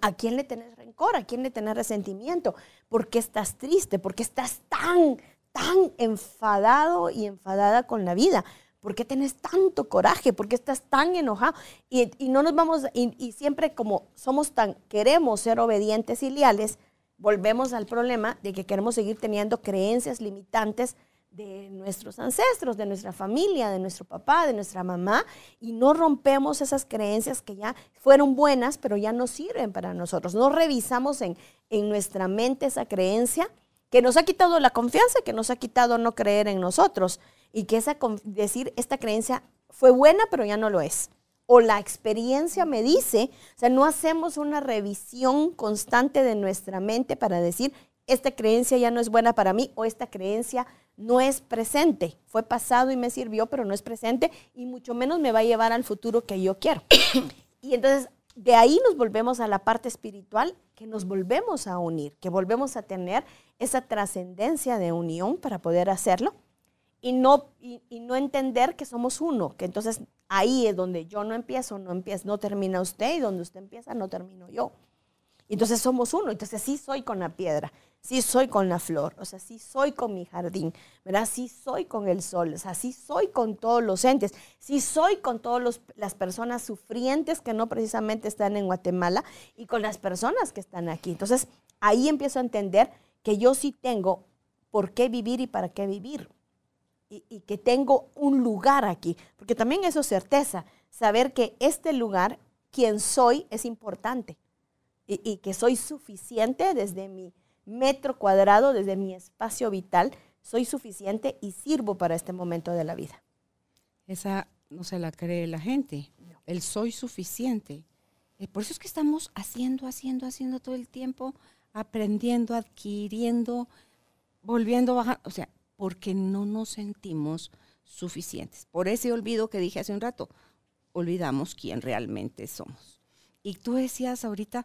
¿A quién le tenés rencor? ¿A quién le tenés resentimiento? ¿Por qué estás triste? ¿Por qué estás tan, tan enfadado y enfadada con la vida? ¿Por qué tenés tanto coraje? ¿Por qué estás tan enojado? Y, no nos vamos, y siempre como somos tan, queremos ser obedientes y leales, volvemos al problema de que queremos seguir teniendo creencias limitantes de nuestros ancestros, de nuestra familia, de nuestro papá, de nuestra mamá, y no rompemos esas creencias que ya fueron buenas, pero ya no sirven para nosotros. No revisamos en, en nuestra mente esa creencia que nos ha quitado la confianza, que nos ha quitado no creer en nosotros, y que esa, decir, esta creencia fue buena, pero ya no lo es o la experiencia me dice, o sea, no hacemos una revisión constante de nuestra mente para decir, esta creencia ya no es buena para mí o esta creencia no es presente, fue pasado y me sirvió, pero no es presente y mucho menos me va a llevar al futuro que yo quiero. y entonces de ahí nos volvemos a la parte espiritual, que nos volvemos a unir, que volvemos a tener esa trascendencia de unión para poder hacerlo y no, y, no entender que somos uno, que entonces ahí es donde yo no empiezo, no empiezo, no termina usted y donde usted empieza no termino yo. Entonces somos uno, entonces sí soy con la piedra, sí soy con la flor, o sea, sí soy con mi jardín, ¿verdad? Sí soy con el sol, o sea, sí soy con todos los entes, sí soy con todas las personas sufrientes que no precisamente están en Guatemala y con las personas que están aquí. Entonces ahí empiezo a entender que yo sí tengo por qué vivir y para qué vivir y, que tengo un lugar aquí, porque también eso es certeza, saber que este lugar, quien soy, es importante y, que soy suficiente desde mi metro cuadrado, desde mi espacio vital, soy suficiente y sirvo para este momento de la vida. Esa no se la cree la gente, el soy suficiente. Eh, por eso es que estamos haciendo, haciendo, haciendo todo el tiempo, aprendiendo, adquiriendo, volviendo a bajar. O sea, porque no nos sentimos suficientes. Por ese olvido que dije hace un rato, olvidamos quién realmente somos. Y tú decías ahorita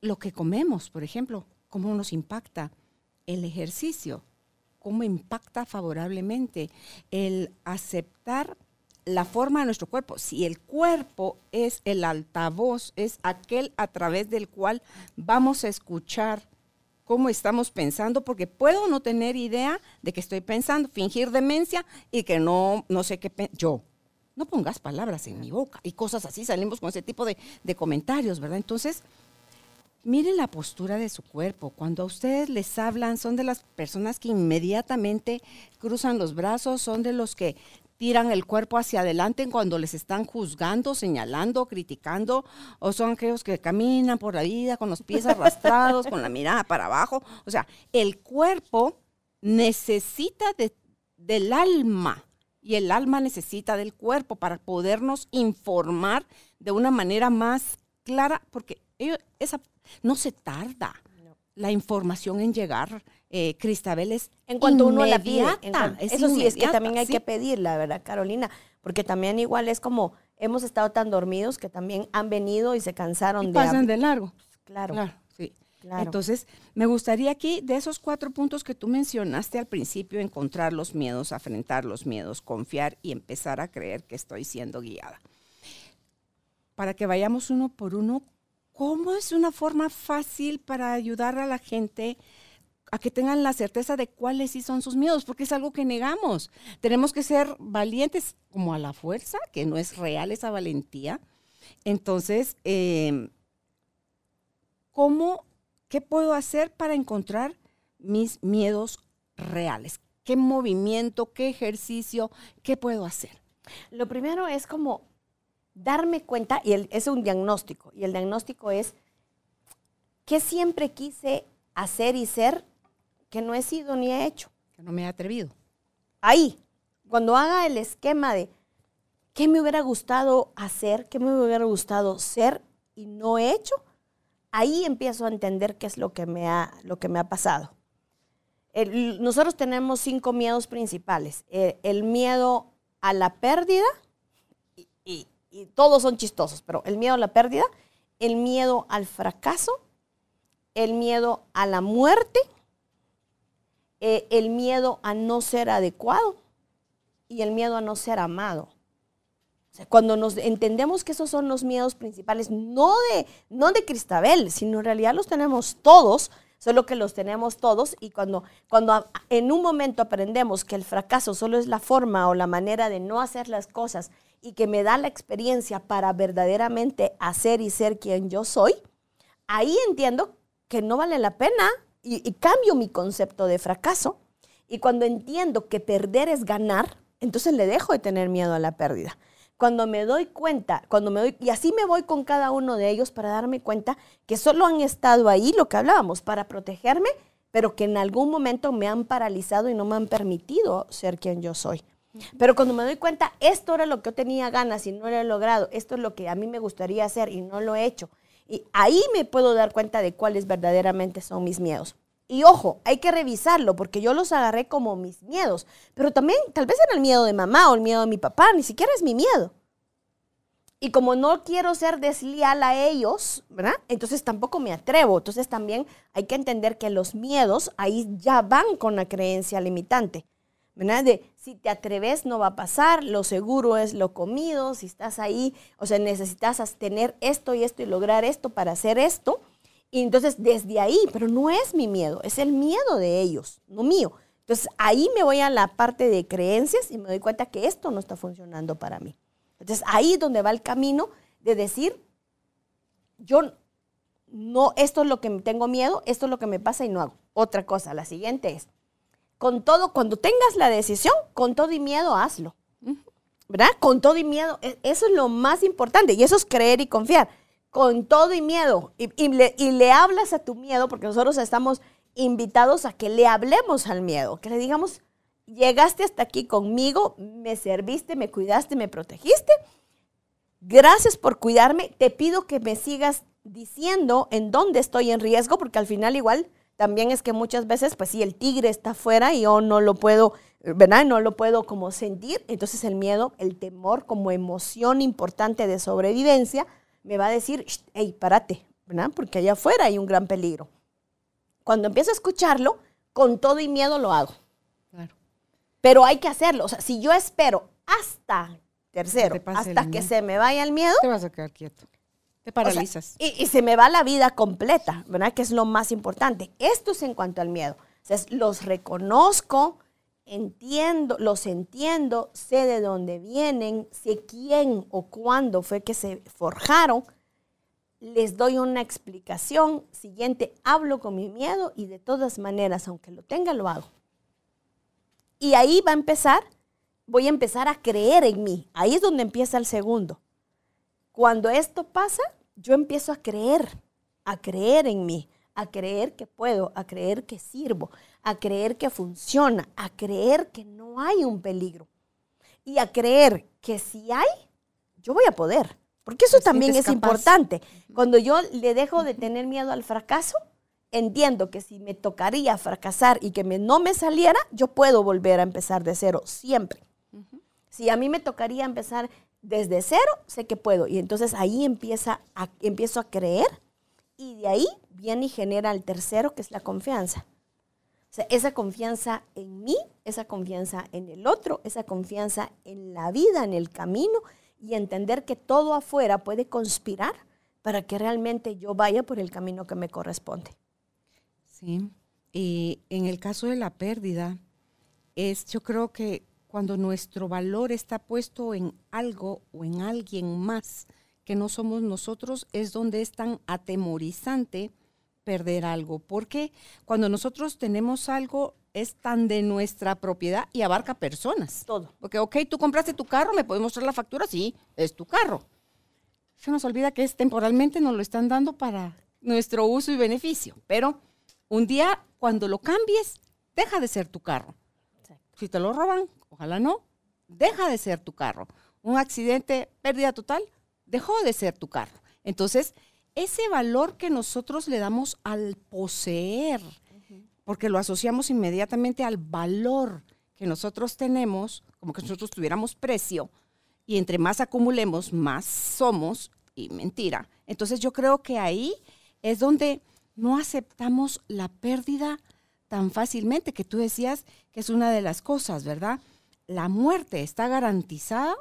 lo que comemos, por ejemplo, cómo nos impacta el ejercicio, cómo impacta favorablemente el aceptar la forma de nuestro cuerpo. Si el cuerpo es el altavoz, es aquel a través del cual vamos a escuchar cómo estamos pensando, porque puedo no tener idea de que estoy pensando, fingir demencia y que no, no sé qué yo. No pongas palabras en mi boca y cosas así, salimos con ese tipo de, de comentarios, ¿verdad? Entonces, miren la postura de su cuerpo. Cuando a ustedes les hablan, son de las personas que inmediatamente cruzan los brazos, son de los que tiran el cuerpo hacia adelante cuando les están juzgando, señalando, criticando, o son aquellos que caminan por la vida con los pies arrastrados, con la mirada para abajo. O sea, el cuerpo necesita del alma y el alma necesita del cuerpo para podernos informar de una manera más clara, porque esa, no se tarda la información en llegar eh, Cristabel es en cuanto uno la pide. eso sí, es que también hay que pedirla, ¿verdad, Carolina? Porque también igual es como hemos estado tan dormidos que también han venido y se cansaron y de... Pasan de largo. Claro. Claro, sí. Entonces, me gustaría aquí, de esos cuatro puntos que tú mencionaste al principio, encontrar los miedos, afrontar los miedos, confiar y empezar a creer que estoy siendo guiada. Para que vayamos uno por uno, ¿cómo es una forma fácil para ayudar a la gente a que tengan la certeza de cuáles sí son sus miedos, porque es algo que negamos. Tenemos que ser valientes como a la fuerza, que no es real esa valentía. Entonces, em, ¿cómo, qué puedo hacer para encontrar mis miedos reales? ¿Qué movimiento, qué ejercicio, qué puedo hacer? Lo primero es como darme cuenta, y es un diagnóstico, y el diagnóstico es que siempre quise hacer y ser que no he sido ni he hecho. Que no me he atrevido. Ahí, cuando haga el esquema de qué me hubiera gustado hacer, qué me hubiera gustado ser y no he hecho, ahí empiezo a entender qué es lo que me ha, lo que me ha pasado. nosotros tenemos cinco miedos principales. El, miedo a la pérdida, y todos son chistosos, pero el miedo a la pérdida, el miedo al fracaso, el miedo a la muerte, eh, el miedo a no ser adecuado y el miedo a no ser amado. cuando nos entendemos que esos son los miedos principales, no de, no de Cristabel, sino en realidad los tenemos todos, solo que los tenemos todos y cuando, cuando en un momento aprendemos que el fracaso solo es la forma o la manera de no hacer las cosas y que me da la experiencia para verdaderamente hacer y ser quien yo soy, ahí entiendo que no vale la pena y, cambio mi concepto de fracaso. Y cuando entiendo que perder es ganar, entonces le dejo de tener miedo a la pérdida. Cuando me doy cuenta, cuando me doy, y así me voy con cada uno de ellos para darme cuenta que solo han estado ahí, lo que hablábamos, para protegerme, pero que en algún momento me han paralizado y no me han permitido ser quien yo soy. Pero cuando me doy cuenta, esto era lo que yo tenía ganas y no lo he logrado, esto es lo que a mí me gustaría hacer y no lo he hecho, y ahí me puedo dar cuenta de cuáles verdaderamente son mis miedos. Y ojo, hay que revisarlo porque yo los agarré como mis miedos, pero también tal vez era el miedo de mamá o el miedo de mi papá, ni siquiera es mi miedo. Y como no quiero ser desleal a ellos, ¿verdad? Entonces tampoco me atrevo. Entonces también hay que entender que los miedos ahí ya van con la creencia limitante. ¿verdad? De si te atreves no va a pasar, lo seguro es lo comido, si estás ahí, o sea, necesitas tener esto y esto y lograr esto para hacer esto. Y entonces desde ahí, pero no es mi miedo, es el miedo de ellos, no mío. Entonces ahí me voy a la parte de creencias y me doy cuenta que esto no está funcionando para mí. Entonces ahí es donde va el camino de decir, yo no, esto es lo que tengo miedo, esto es lo que me pasa y no hago. Otra cosa, la siguiente es, con todo, cuando tengas la decisión, con todo y miedo, hazlo. ¿Verdad? Con todo y miedo. E, eso es lo más importante. Y eso es creer y confiar. Con todo y miedo. Y, le, hablas a tu miedo, porque nosotros estamos invitados a que le hablemos al miedo. Que le digamos, llegaste hasta aquí conmigo, me serviste, me cuidaste, me protegiste. Gracias por cuidarme. Te pido que me sigas diciendo en dónde estoy en riesgo, porque al final igual también es que muchas veces, pues si el tigre está afuera y yo no lo puedo, ¿verdad? No lo puedo como sentir. Entonces el miedo, el temor como emoción importante de sobrevivencia, me va a decir, hey, párate, ¿verdad? Porque allá afuera hay un gran peligro. Cuando empiezo a escucharlo, con todo y miedo lo hago. Claro. Pero hay que hacerlo. O sea, si yo espero hasta tercero, hasta que se me vaya el miedo. Te vas a quedar quieto. Te paralizas. y, se me va la vida completa, ¿verdad? Que es lo más importante. Esto es en cuanto al miedo. O sea, los reconozco, entiendo, los entiendo, sé de dónde vienen, sé quién o cuándo fue que se forjaron, les doy una explicación siguiente, hablo con mi miedo y de todas maneras, aunque lo tenga, lo hago. Y ahí va a empezar, voy a empezar a creer en mí. Ahí es donde empieza el segundo. Cuando esto pasa, yo empiezo a creer, a creer en mí, a creer que puedo, a creer que sirvo, a creer que funciona, a creer que no hay un peligro y a creer que si hay, yo voy a poder. Porque eso también es importante. Cuando yo le dejo de tener miedo al fracaso, entiendo que si me tocaría fracasar y que no me saliera, yo puedo volver a empezar de cero, siempre. Si a mí me tocaría empezar desde cero, sé que puedo. Y entonces ahí empieza empiezo a creer y de ahí viene y genera el tercero, que es la confianza. O sea, esa confianza en mí, esa confianza en el otro, esa confianza en la vida, en el camino y entender que todo afuera puede conspirar para que realmente yo vaya por el camino que me corresponde. Sí, y en el caso de la pérdida, es yo creo que cuando nuestro valor está puesto en algo o en alguien más que no somos nosotros, es donde es tan atemorizante perder algo. Porque cuando nosotros tenemos algo, es tan de nuestra propiedad y abarca personas. Todo. Porque, ok, tú compraste tu carro, ¿me puedes mostrar la factura? Sí, es tu carro. Se nos olvida que es temporalmente, nos lo están dando para nuestro uso y beneficio. Pero un día, cuando lo cambies, deja de ser tu carro. Si te lo roban, ojalá no, deja de ser tu carro. Un accidente, pérdida total, dejó de ser tu carro. Entonces, ese valor que nosotros le damos al poseer, porque lo asociamos inmediatamente al valor que nosotros tenemos, como que nosotros tuviéramos precio, y entre más acumulemos, más somos, y mentira. Entonces yo creo que ahí es donde no aceptamos la pérdida tan fácilmente, que tú decías que es una de las cosas, ¿verdad? La muerte está garantizada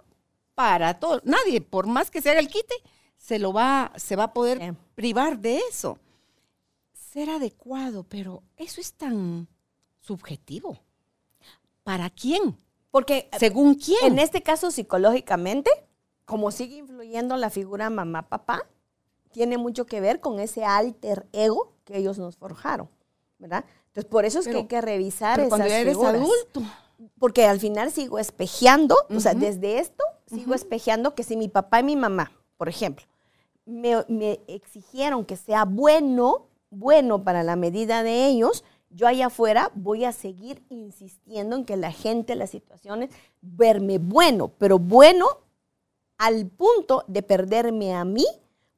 para todo. Nadie, por más que se haga el quite, se lo va, se va a poder privar de eso. Ser adecuado, pero eso es tan subjetivo. ¿Para quién? Porque según quién. En este caso psicológicamente, como sigue influyendo la figura mamá-papá, tiene mucho que ver con ese alter ego que ellos nos forjaron, ¿verdad? Entonces, por eso es que hay que revisar pero cuando eres adulto. Porque al final sigo espejeando, o sea, desde esto sigo espejeando que si mi papá y mi mamá, por ejemplo, me, me, exigieron que sea bueno, bueno para la medida de ellos, yo allá afuera voy a seguir insistiendo en que la gente, las situaciones, verme bueno, pero bueno al punto de perderme a mí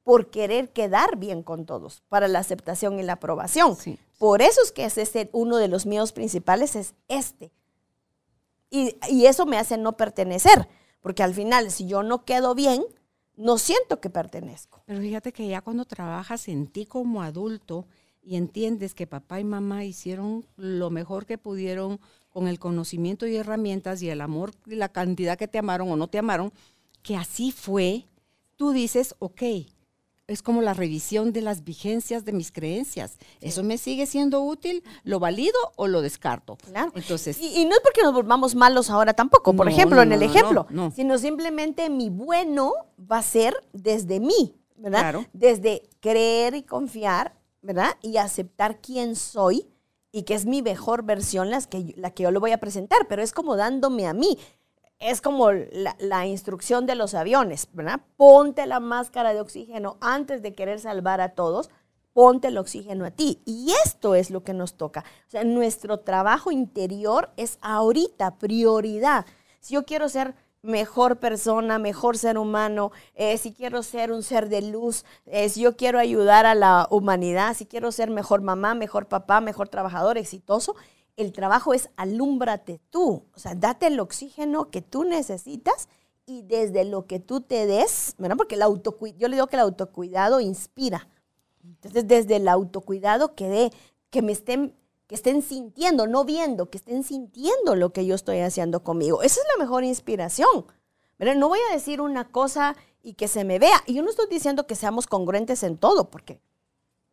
por querer quedar bien con todos, para la aceptación y la aprobación. Por eso es que ese, uno de los míos principales es este. Y, y eso me hace no pertenecer, porque al final, si yo no quedo bien, no siento que pertenezco. Pero fíjate que ya cuando trabajas en ti como adulto y entiendes que papá y mamá hicieron lo mejor que pudieron con el conocimiento y herramientas y el amor y la cantidad que te amaron o no te amaron, que así fue, tú dices, ok, es como la revisión de las vigencias de mis creencias. ¿Eso me sigue siendo útil? ¿Lo valido o lo descarto? Claro. Entonces, y, no es porque nos volvamos malos ahora tampoco, por ejemplo, en el ejemplo, sino simplemente mi bueno va a ser desde mí, ¿verdad? Claro. Desde creer y confiar, ¿verdad? Y aceptar quién soy y que es mi mejor versión las que, la que yo lo voy a presentar, pero es como dándome a mí es como la, instrucción de los aviones, ¿verdad? Ponte la máscara de oxígeno antes de querer salvar a todos, ponte el oxígeno a ti. Y esto es lo que nos toca. O sea, nuestro trabajo interior es ahorita prioridad. Si yo quiero ser mejor persona, mejor ser humano, eh, si quiero ser un ser de luz, eh, si yo quiero ayudar a la humanidad, si quiero ser mejor mamá, mejor papá, mejor trabajador, exitoso, el trabajo es alúmbrate tú, o sea, date el oxígeno que tú necesitas y desde lo que tú te des, ¿verdad? Porque el yo le digo que el autocuidado inspira. Entonces, desde el autocuidado que de, que me estén, que estén sintiendo, no viendo, que estén sintiendo lo que yo estoy haciendo conmigo. Esa es la mejor inspiración. No voy a decir una cosa y que se me vea. Y yo no estoy diciendo que seamos congruentes en todo, porque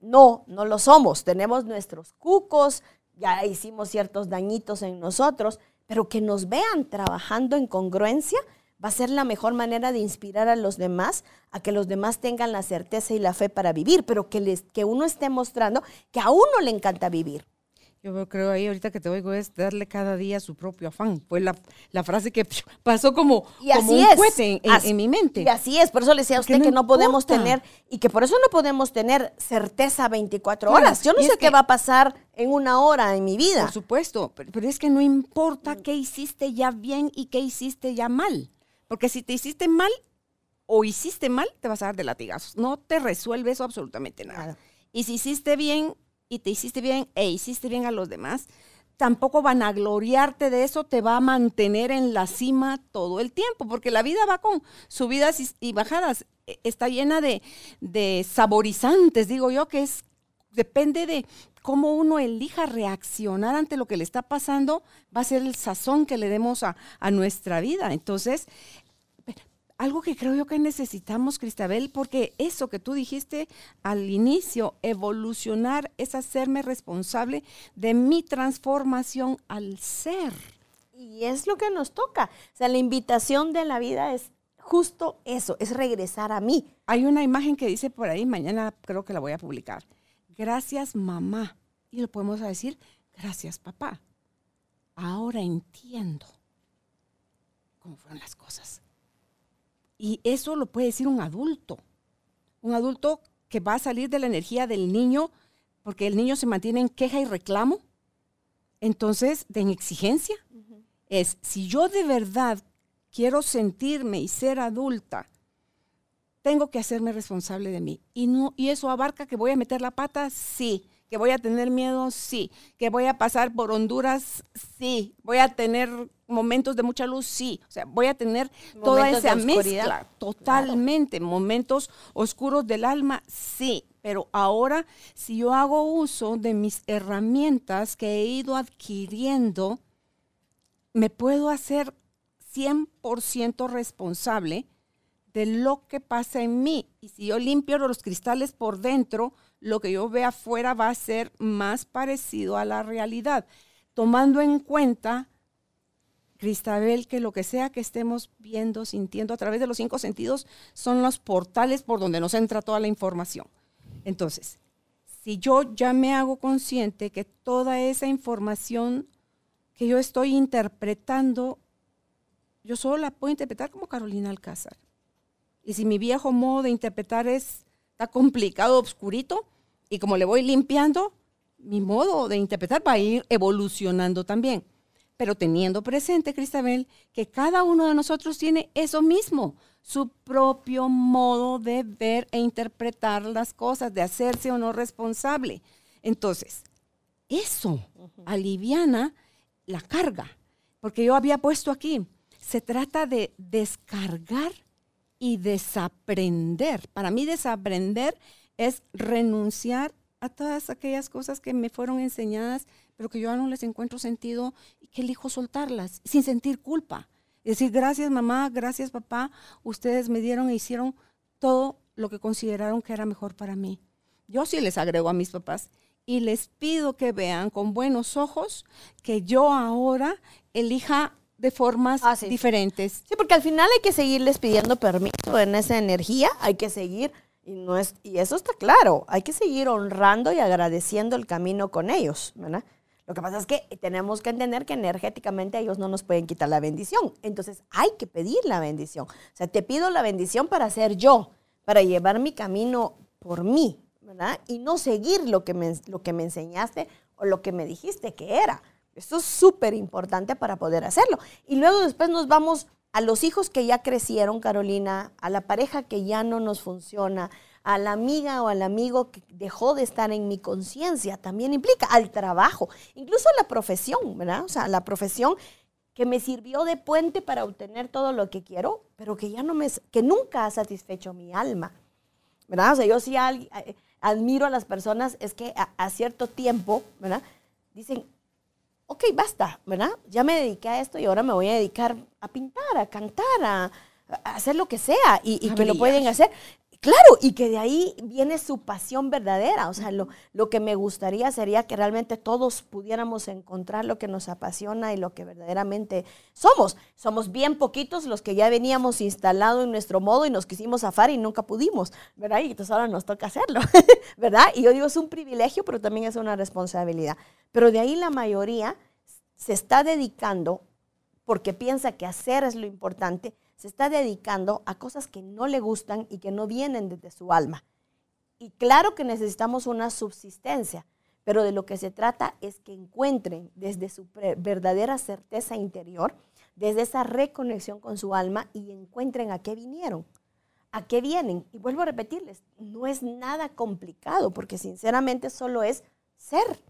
no, no lo somos. Tenemos nuestros cucos, ya hicimos ciertos dañitos en nosotros, pero que nos vean trabajando en congruencia va a ser la mejor manera de inspirar a los demás a que los demás tengan la certeza y la fe para vivir, pero que, les, que uno esté mostrando que a uno le encanta vivir. Yo creo ahí ahorita que te oigo es darle cada día su propio afán. Fue la, frase que pasó como, un cohete en, mi mente. Y así es, por eso le decía a usted que no podemos tener, y que por eso no podemos tener certeza 24 horas. Yo no sé qué va a pasar en una hora en mi vida. Por supuesto, pero, pero es que no importa qué hiciste ya bien y qué hiciste ya mal. Porque si te hiciste mal o hiciste mal, te vas a dar de latigazos. No te resuelve eso absolutamente nada. Y si hiciste bien y te hiciste bien e hiciste bien a los demás, tampoco van a gloriarte de eso, te va a mantener en la cima todo el tiempo, porque la vida va con subidas y, bajadas. E, está llena de, de saborizantes, digo yo, que es depende de cómo uno elija reaccionar ante lo que le está pasando, va a ser el sazón que le demos a, nuestra vida. Entonces, algo que creo yo que necesitamos, Cristabel, porque eso que tú dijiste al inicio, evolucionar es hacerme responsable de mi transformación al ser. Y es lo que nos toca. O sea, la invitación de la vida es justo eso, es regresar a mí. Hay una imagen que dice por ahí, mañana creo que la voy a publicar gracias mamá. Y le podemos decir, gracias papá. Ahora entiendo cómo fueron las cosas. Y eso lo puede decir un adulto. Un adulto que va a salir de la energía del niño, porque el niño se mantiene en queja y reclamo. Entonces, en exigencia, es si yo de verdad quiero sentirme y ser adulta tengo que hacerme responsable de mí. Y, no, y eso abarca que voy a meter la pata, sí. Que voy a tener miedo, sí. Que voy a pasar por Honduras, sí. Voy a tener momentos de mucha luz, sí. O sea, voy a tener toda esa mezcla, totalmente. Momentos oscuros del alma, sí. Pero ahora, si yo hago uso de mis herramientas que he ido adquiriendo, me puedo hacer 100% responsable de lo que pasa en mí. Y si yo limpio los cristales por dentro, lo que yo vea afuera va a ser más parecido a la realidad, tomando en cuenta, Cristabel, que lo que sea que estemos viendo, sintiendo a través de los cinco sentidos, son los portales por donde nos entra toda la información. Entonces, si yo ya me hago consciente que toda esa información que yo estoy interpretando, yo solo la puedo interpretar como Carolina Alcázar. Y si mi viejo modo de interpretar es, está complicado, obscurito, y como le voy limpiando, mi modo de interpretar va a ir evolucionando también. Pero teniendo presente, Cristabel, que cada uno de nosotros tiene eso mismo, su propio modo de ver e interpretar las cosas, de hacerse o no responsable. Entonces, eso aliviana la carga, porque yo había puesto aquí, se trata de descargar y desaprender. Para mí desaprender es renunciar a todas aquellas cosas que me fueron enseñadas, pero que yo no les encuentro sentido y que elijo soltarlas sin sentir culpa. Es decir, gracias mamá, gracias papá, ustedes me dieron e hicieron todo lo que consideraron que era mejor para mí. Yo sí les agrego a mis papás y les pido que vean con buenos ojos que yo ahora elija de formas ah, diferentes. Sí, porque al final hay que seguirles pidiendo permiso en esa energía, hay que seguir, y, no es, y eso está claro, hay que seguir honrando y agradeciendo el camino con ellos, ¿verdad? Lo que pasa es que tenemos que entender que energéticamente ellos no nos pueden quitar la bendición. Entonces hay que pedir la bendición. O sea, te pido la bendición para ser yo, para llevar mi camino por mí, ¿verdad? Y no seguir lo que me, lo que me enseñaste o lo que me dijiste que era. Esto es súper importante para poder hacerlo. Y luego después nos vamos a los hijos que ya crecieron, Carolina, a la pareja que ya no nos funciona, a la amiga o al amigo que dejó de estar en mi conciencia, también implica al trabajo, incluso a la profesión, ¿verdad? O sea, la profesión que me sirvió de puente para obtener todo lo que quiero, pero que ya no me, que nunca ha satisfecho mi alma, ¿verdad? O sea, yo sí eh, admiro a las personas, es que a, a cierto tiempo, ¿verdad? Dicen, ok, basta, ¿verdad? Ya me dediqué a esto y ahora me voy a dedicar a pintar, a cantar, a, hacer lo que sea y, que lo pueden hacer. Claro, y que de ahí viene su pasión verdadera. O sea, lo, que me gustaría sería que realmente todos pudiéramos encontrar lo que nos apasiona y lo que verdaderamente somos. Somos bien poquitos los que ya veníamos instalados en nuestro modo y nos quisimos zafar y nunca pudimos, ¿verdad? Y entonces ahora nos toca hacerlo, ¿verdad? Y yo digo, es un privilegio, pero también es una responsabilidad. Pero de ahí la mayoría se está dedicando porque piensa que hacer es lo importante se está dedicando a cosas que no le gustan y que no vienen desde su alma. Y claro que necesitamos una subsistencia, pero de lo que se trata es que encuentren desde su verdadera certeza interior, desde esa reconexión con su alma y encuentren a qué vinieron, a qué vienen. Y vuelvo a repetirles, no es nada complicado, porque sinceramente solo es ser,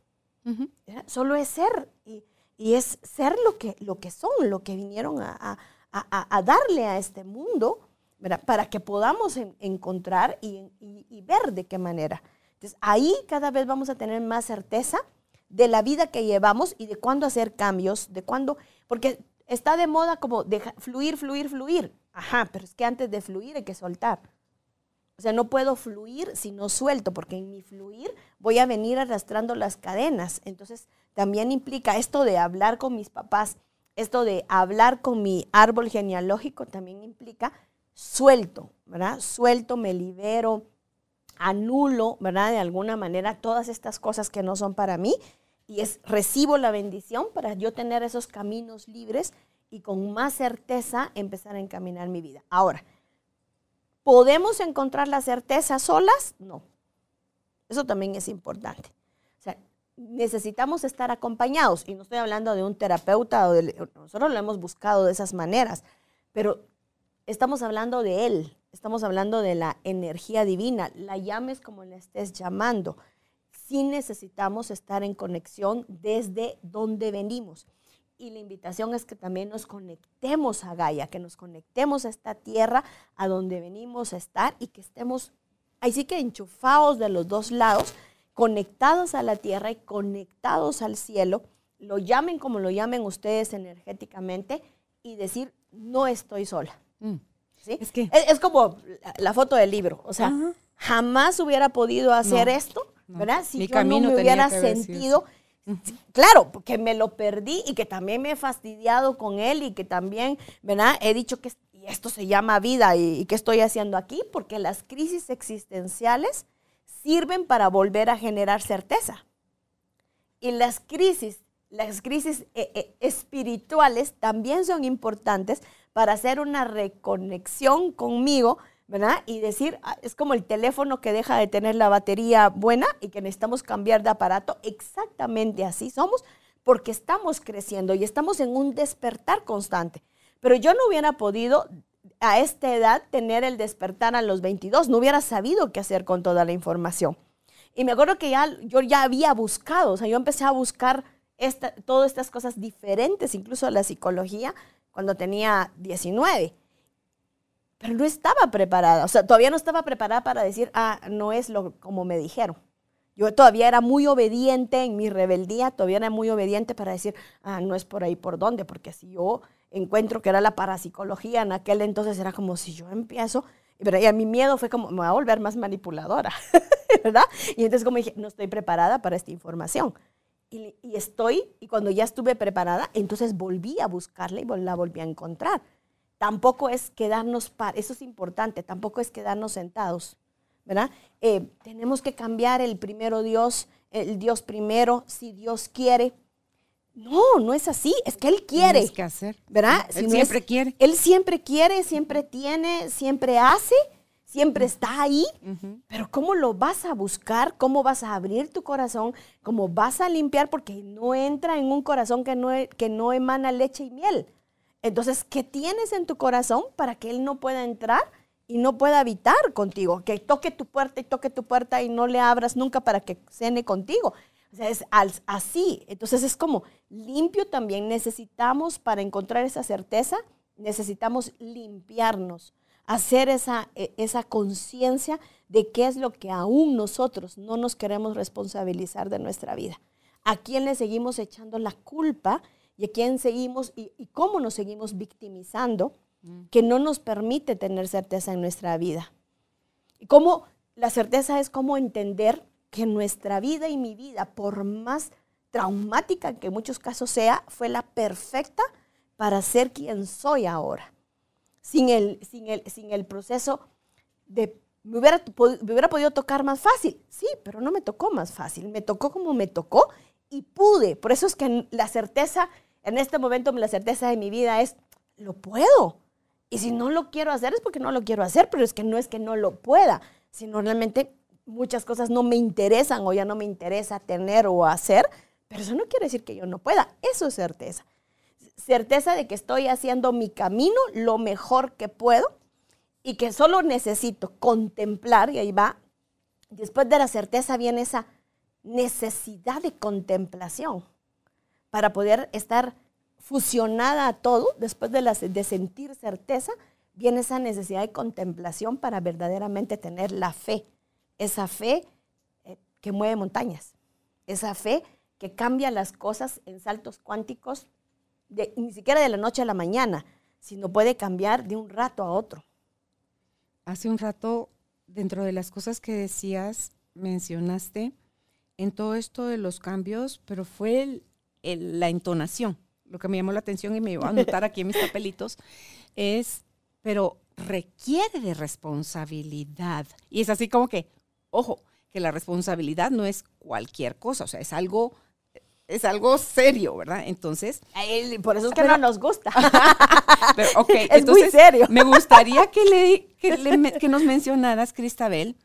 solo es ser. Y, es ser lo que, lo que son, lo que vinieron a, a, darle a este mundo para que podamos encontrar y, ver de qué manera. Entonces, ahí cada vez vamos a tener más certeza de la vida que llevamos y de cuándo hacer cambios, de cuándo, porque está de moda como fluir, fluir, fluir. Ajá, pero es que antes de fluir hay que soltar. O sea, no puedo fluir si no suelto, porque en mi fluir voy a venir arrastrando las cadenas. Entonces, también implica esto de hablar con mis papás esto de hablar con mi árbol genealógico también implica suelto, ¿verdad? Suelto, me libero, anulo, ¿verdad? De alguna manera todas estas cosas que no son para mí y es recibo la bendición para yo tener esos caminos libres y con más certeza empezar a encaminar mi vida. Ahora, ¿podemos encontrar la certeza solas? No. Eso también es importante necesitamos estar acompañados. Y no estoy hablando de un terapeuta, o de, nosotros lo hemos buscado de esas maneras, pero estamos hablando de Él, estamos hablando de la energía divina, la llames como la estés llamando. Sí necesitamos estar en conexión desde donde venimos. Y la invitación es que también nos conectemos a Gaia, que nos conectemos a esta tierra, a donde venimos a estar y que estemos, ahí sí que enchufados de los dos lados conectados a la tierra y conectados al cielo, lo llamen como lo llamen ustedes energéticamente y decir, no estoy sola. Mm. ¿Sí? Es, que... es, como la foto del libro, o sea, jamás hubiera podido hacer esto, ¿verdad? Si yo no me hubiera sentido... Claro, porque me lo perdí y que también me he fastidiado con él y que también, ¿verdad? He dicho que esto se llama vida y, y qué estoy haciendo aquí, porque las crisis existenciales sirven para volver a generar certeza. Y las crisis, las crisis eh, eh, espirituales también son importantes para hacer una reconexión conmigo, ¿verdad? Y decir, ah, es como el teléfono que deja de tener la batería buena y que necesitamos cambiar de aparato. Exactamente así somos porque estamos creciendo y estamos en un despertar constante. Pero yo no hubiera podido a esta edad tener el despertar a los 22. No hubiera sabido qué hacer con toda la información. Y me acuerdo que ya, yo ya había buscado, o sea, yo empecé a buscar esta, todas estas cosas diferentes, incluso la psicología, cuando tenía 19. Pero no estaba preparada, o sea, todavía no estaba preparada para decir, ah, no es lo como me dijeron. Yo todavía era muy obediente en mi rebeldía, todavía era muy obediente para decir, ah, no es por ahí por dónde, porque si yo encuentro que era la parapsicología, en aquel entonces era como si yo empiezo, pero y a mi miedo fue como, me voy a volver más manipuladora, ¿verdad? Y entonces como dije, no estoy preparada para esta información. Y, estoy, y cuando ya estuve preparada, entonces volví a buscarla y la volví a encontrar. Tampoco es quedarnos, eso es importante, tampoco es quedarnos sentados, ¿verdad? Eh, tenemos que cambiar el primero Dios, el Dios primero, si Dios quiere, no, no es así. Es que él quiere. Tienes que hacer. ¿Verdad? él siempre quiere. Él siempre quiere, siempre tiene, siempre hace, siempre está ahí. Pero ¿cómo lo vas a buscar? ¿Cómo vas a abrir tu corazón? ¿Cómo vas a limpiar? Porque no entra en un corazón que no, e, que no emana leche y miel. Entonces, ¿qué tienes en tu corazón para que él no pueda entrar? Y no pueda habitar contigo, que toque tu puerta y toque tu puerta y no le abras nunca para que cene contigo. O sea, es así. Entonces es como limpio también. Necesitamos, para encontrar esa certeza, necesitamos limpiarnos, hacer esa, e, esa conciencia de qué es lo que aún nosotros no nos queremos responsabilizar de nuestra vida. A quién le seguimos echando la culpa y a quién seguimos y, cómo nos seguimos victimizando que no nos permite tener certeza en nuestra vida. Y cómo la certeza es cómo entender que nuestra vida y mi vida, por más traumática que en muchos casos sea, fue la perfecta para ser quien soy ahora. Sin el, sin el, sin el proceso de... Me hubiera, me hubiera podido tocar más fácil, sí, pero no me tocó más fácil, me tocó como me tocó y pude. Por eso es que la certeza, en este momento la certeza de mi vida es, lo puedo. Y si no lo quiero hacer es porque no lo quiero hacer, pero es que no es que no lo pueda, sino realmente muchas cosas no me interesan o ya no me interesa tener o hacer, pero eso no quiere decir que yo no pueda, eso es certeza. Certeza de que estoy haciendo mi camino lo mejor que puedo y que solo necesito contemplar, y ahí va, después de la certeza viene esa necesidad de contemplación para poder estar fusionada a todo, después de, de sentir certeza, viene esa necesidad de contemplación para verdaderamente tener la fe, esa fe eh, que mueve montañas, esa fe que cambia las cosas en saltos cuánticos, ni siquiera de la noche a la mañana, sino puede cambiar de un rato a otro. Hace un rato, dentro de las cosas que decías, mencionaste en todo esto de los cambios, pero fue la entonación. Lo que me llamó la atención y me llevó a anotar aquí en mis papelitos es, pero requiere de responsabilidad. Y es así como que, ojo, que la responsabilidad no es cualquier cosa, o sea, es algo es algo serio, ¿verdad? Entonces. por eso es que no nos gusta. pero, es muy serio. Me gustaría que, le, que nos mencionaras, Cristabel,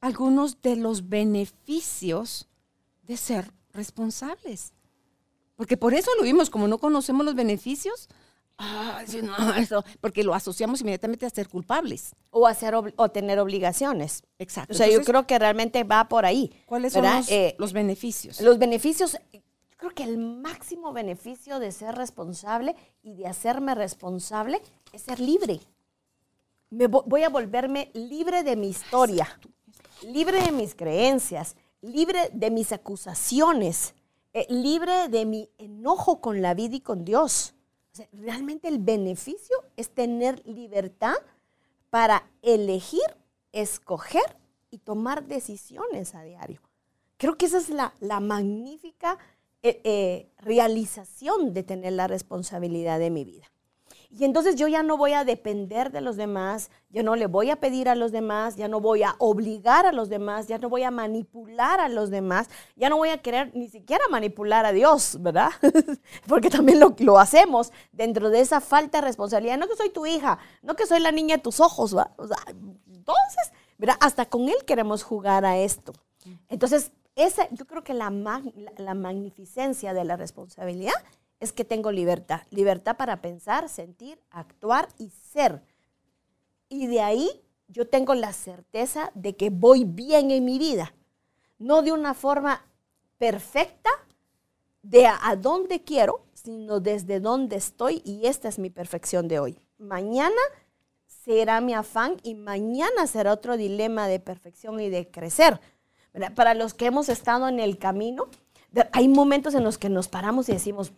algunos de los beneficios de ser responsables. Porque por eso lo vimos, como no conocemos los beneficios, porque lo asociamos inmediatamente a ser culpables. O, a o tener obligaciones. Exacto. O sea, yo creo que realmente va por ahí. ¿Cuáles son los, eh, los, beneficios? Los beneficios, yo creo que el máximo beneficio de ser responsable y de hacerme responsable es ser libre. Me voy a volverme libre de mi historia, libre de mis creencias, libre de mis acusaciones, eh, libre de mi enojo con la vida y con Dios. realmente el beneficio es tener libertad para elegir, escoger y tomar decisiones a diario. Creo que esa es la, magnífica eh, eh, realización de tener la responsabilidad de mi vida. Y entonces yo ya no voy a depender de los demás, ya no le voy a pedir a los demás, ya no voy a obligar a los demás, ya no voy a manipular a los demás, ya no voy a querer ni siquiera manipular a Dios, ¿verdad? Porque también lo, lo, hacemos dentro de esa falta de responsabilidad. No que soy tu hija, no que soy la niña de tus ojos, ¿verdad? entonces, ¿verdad? Hasta con Él queremos jugar a esto. Entonces, esa, yo creo que la, la magnificencia de la responsabilidad es que tengo libertad. Libertad para pensar, sentir, actuar y ser. Y de ahí yo tengo la certeza de que voy bien en mi vida. No de una forma perfecta de a, dónde quiero, sino desde dónde estoy y esta es mi perfección de hoy. Mañana será mi afán y mañana será otro dilema de perfección y de crecer. Para los que hemos estado en el camino, hay momentos en los que nos paramos y decimos,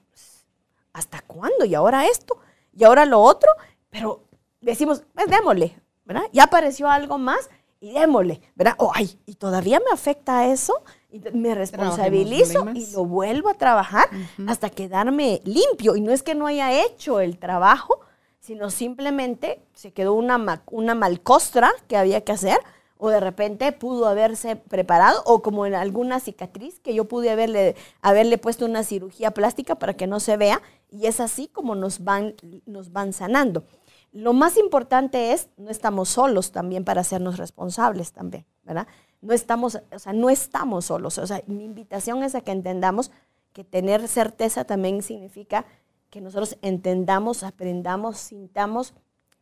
¿hasta cuándo? Y ahora esto, y ahora lo otro, pero decimos, pues démosle, ¿verdad? Ya apareció algo más y démosle, ¿verdad? Oh, ay, y todavía me afecta eso, y me responsabilizo y lo vuelvo a trabajar hasta quedarme limpio. Y no es que no haya hecho el trabajo, sino simplemente se quedó una, una malcostra que había que hacer, o de repente pudo haberse preparado, o como en alguna cicatriz que yo pude haberle, haberle puesto una cirugía plástica para que no se vea, y es así como nos van, nos van sanando. Lo más importante es, no estamos solos también para hacernos responsables también, ¿verdad? No estamos, o sea, no estamos solos. O sea, mi invitación es a que entendamos que tener certeza también significa que nosotros entendamos, aprendamos, sintamos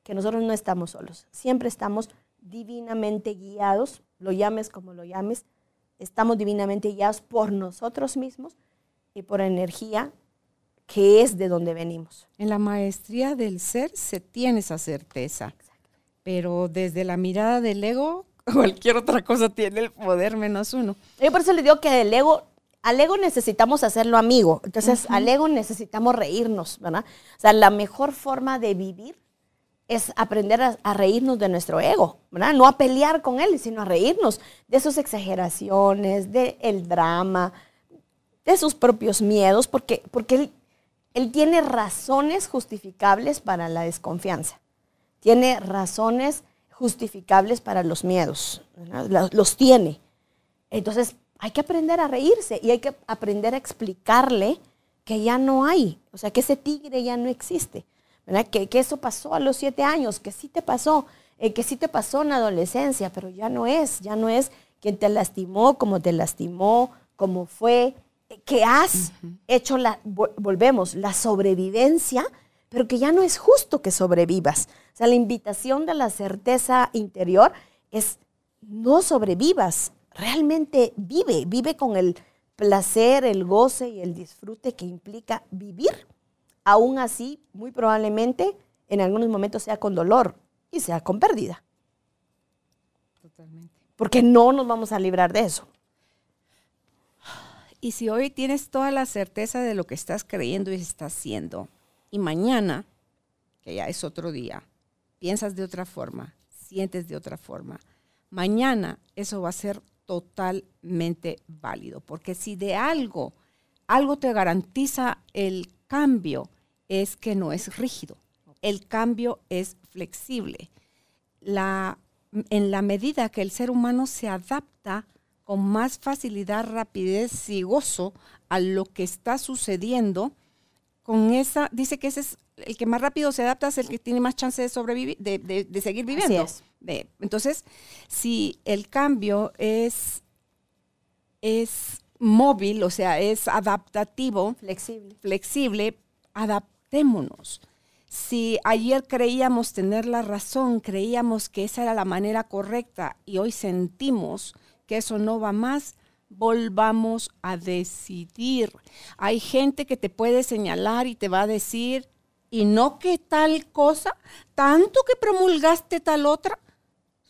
que nosotros no estamos solos. Siempre estamos divinamente guiados, lo llames como lo llames, estamos divinamente guiados por nosotros mismos y por energía que es de donde venimos. En la maestría del ser se tiene esa certeza, pero desde la mirada del ego, cualquier otra cosa tiene el poder menos uno. Yo por eso le digo que del ego, al ego necesitamos hacerlo amigo, entonces al ego necesitamos reírnos, ¿verdad? O sea, la mejor forma de vivir es aprender a, reírnos de nuestro ego, ¿verdad? No a pelear con él, sino a reírnos de sus exageraciones, del el drama, de sus propios miedos, porque, porque él, tiene razones justificables para la desconfianza, tiene razones justificables para los miedos, los tiene. Entonces, hay que aprender a reírse y hay que aprender a explicarle que ya no hay, o sea, que ese tigre ya no existe. Que, eso pasó a los siete años, que sí te pasó, eh, que sí te pasó en la adolescencia, pero ya no es, ya no es quien te lastimó, como te lastimó, como fue, que has hecho la, volvemos, la sobrevivencia, pero que ya no es justo que sobrevivas. O sea, la invitación de la certeza interior es no sobrevivas, realmente vive, vive con el placer, el goce y el disfrute que implica vivir aún así, muy probablemente, en algunos momentos sea con dolor y sea con pérdida. Totalmente. Porque no nos vamos a librar de eso. Y si hoy tienes toda la certeza de lo que estás creyendo y estás haciendo, y mañana, que ya es otro día, piensas de otra forma, sientes de otra forma, mañana eso va a ser totalmente válido, porque si de algo, algo te garantiza el cambio es que no es rígido. El cambio es flexible. La, en la medida que el ser humano se adapta con más facilidad, rapidez y gozo a lo que está sucediendo, con esa, dice que ese es el que más rápido se adapta, es el que tiene más chance de sobrevivir, de, seguir viviendo. entonces, si el cambio es, es móvil, o sea, es adaptativo, flexible, flexible adaptémonos. Si ayer creíamos tener la razón, creíamos que esa era la manera correcta y hoy sentimos que eso no va más, volvamos a decidir. Hay gente que te puede señalar y te va a decir, y no que tal cosa, tanto que promulgaste tal otra.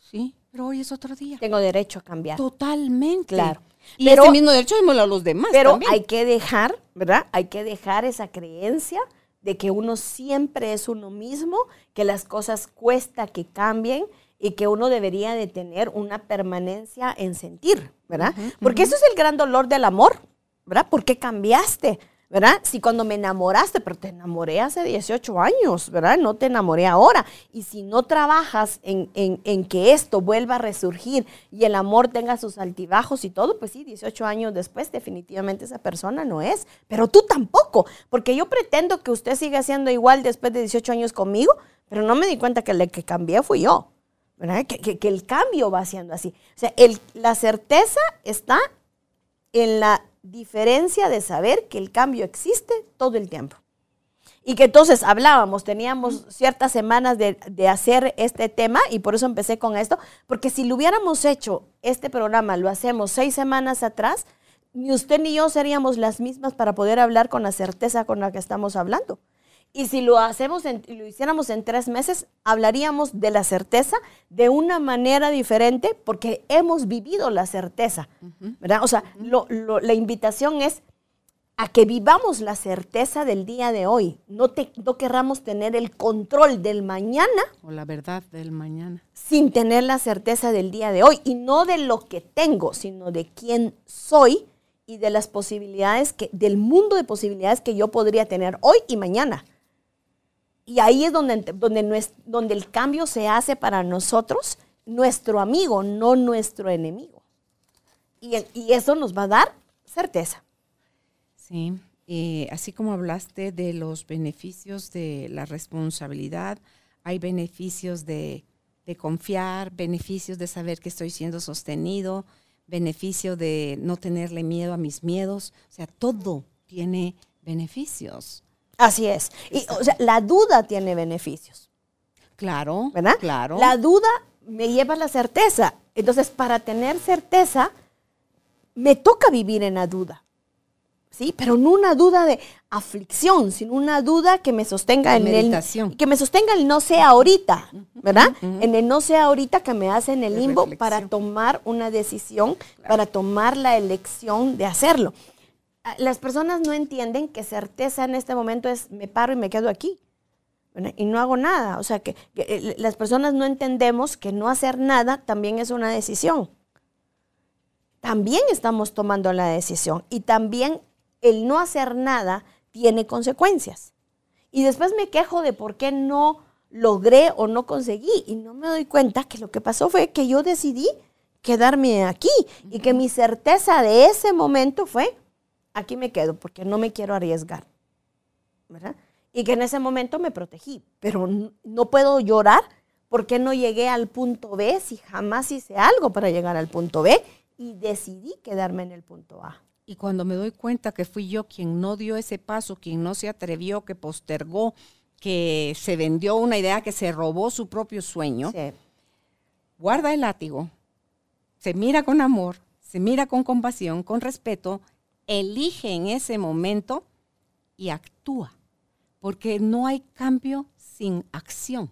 Sí, pero hoy es otro día. Tengo derecho a cambiar. Totalmente. Claro. Y pero, ese mismo derecho a los demás. Pero hay que dejar, ¿verdad? Hay que dejar esa creencia de que uno siempre es uno mismo, que las cosas cuesta que cambien y que uno debería de tener una permanencia en sentir, ¿verdad? Porque eso es el gran dolor del amor, ¿verdad? ¿Por qué cambiaste? ¿verdad? Si cuando me enamoraste, pero te enamoré hace 18 años, ¿verdad? No te enamoré ahora. Y si no trabajas en, que esto vuelva a resurgir y el amor tenga sus altibajos y todo, pues sí, 18 años después definitivamente esa persona no es. Pero tú tampoco, porque yo pretendo que usted siga siendo igual después de 18 años conmigo, pero no me di cuenta que el que cambié fui yo. ¿Verdad? Que, el cambio va siendo así. O sea, la certeza está en la diferencia de saber que el cambio existe todo el tiempo. Y que entonces hablábamos, teníamos ciertas semanas de, hacer este tema y por eso empecé con esto, porque si lo hubiéramos hecho, este programa lo hacemos seis semanas atrás, ni usted ni yo seríamos las mismas para poder hablar con la certeza con la que estamos hablando. Y si lo hacemos, lo hiciéramos en tres meses, hablaríamos de la certeza de una manera diferente porque hemos vivido la certeza, ¿verdad? O sea, la invitación es a que vivamos la certeza del día de hoy. No, te, no querramos tener el control del mañana. O la verdad del mañana. Sin tener la certeza del día de hoy. Y no de lo que tengo, sino de quién soy y de las posibilidades que, del mundo de posibilidades que yo podría tener hoy y mañana. Y ahí es donde, donde, el cambio se hace para nosotros, nuestro amigo, no nuestro enemigo. Y, eso nos va a dar certeza. Sí, así como hablaste de los beneficios de la responsabilidad, hay beneficios de, de confiar, beneficios de saber que estoy siendo sostenido, beneficio de no tenerle miedo a mis miedos. O sea, todo tiene beneficios. Así es. Y, o sea, la duda tiene beneficios. Claro. ¿Verdad? Claro. La duda me lleva a la certeza. Entonces, para tener certeza, me toca vivir en la duda. ¿Sí? Pero no una duda de aflicción, sino una duda que me sostenga en el que me sostenga el no sea ahorita, ¿verdad? En el no sea ahorita que me hace en el limbo para tomar una decisión, para tomar la elección de hacerlo. Ah, las personas no entienden que certeza en este momento es me paro y me quedo aquí. y no hago nada. O sea, que, eh, las personas no entendemos que no hacer nada también es una decisión. También estamos tomando la decisión y también el no hacer nada tiene consecuencias. Y después me quejo de por qué no logré o no conseguí y no me doy cuenta que lo que pasó fue que yo decidí quedarme aquí y que mi certeza de ese momento fue, aquí me quedo porque no me quiero arriesgar. ¿verdad? y que en ese momento me protegí, pero no puedo llorar porque no llegué al punto B si jamás hice algo para llegar al punto B y decidí quedarme en el punto A. Y cuando me doy cuenta que fui yo quien no dio ese paso, quien no se atrevió, que postergó, que se vendió una idea, que se robó su propio sueño, guarda el látigo, se mira con amor, se mira con compasión, con respeto, elige en ese momento y actúa porque no hay cambio sin acción.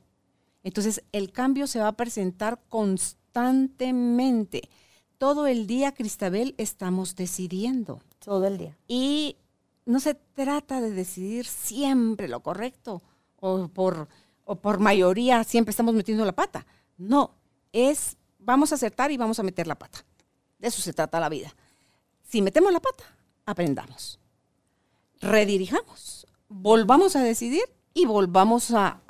Entonces, el cambio se va a presentar constantemente. Todo el día, Cristabel, estamos decidiendo. Todo el día. Y no se trata de decidir siempre lo correcto o por, o por mayoría siempre estamos metiendo la pata. No, es vamos a acertar y vamos a meter la pata. De eso se trata la vida. Si metemos la pata, aprendamos. Redirijamos volvamos a decidir y volvamos a,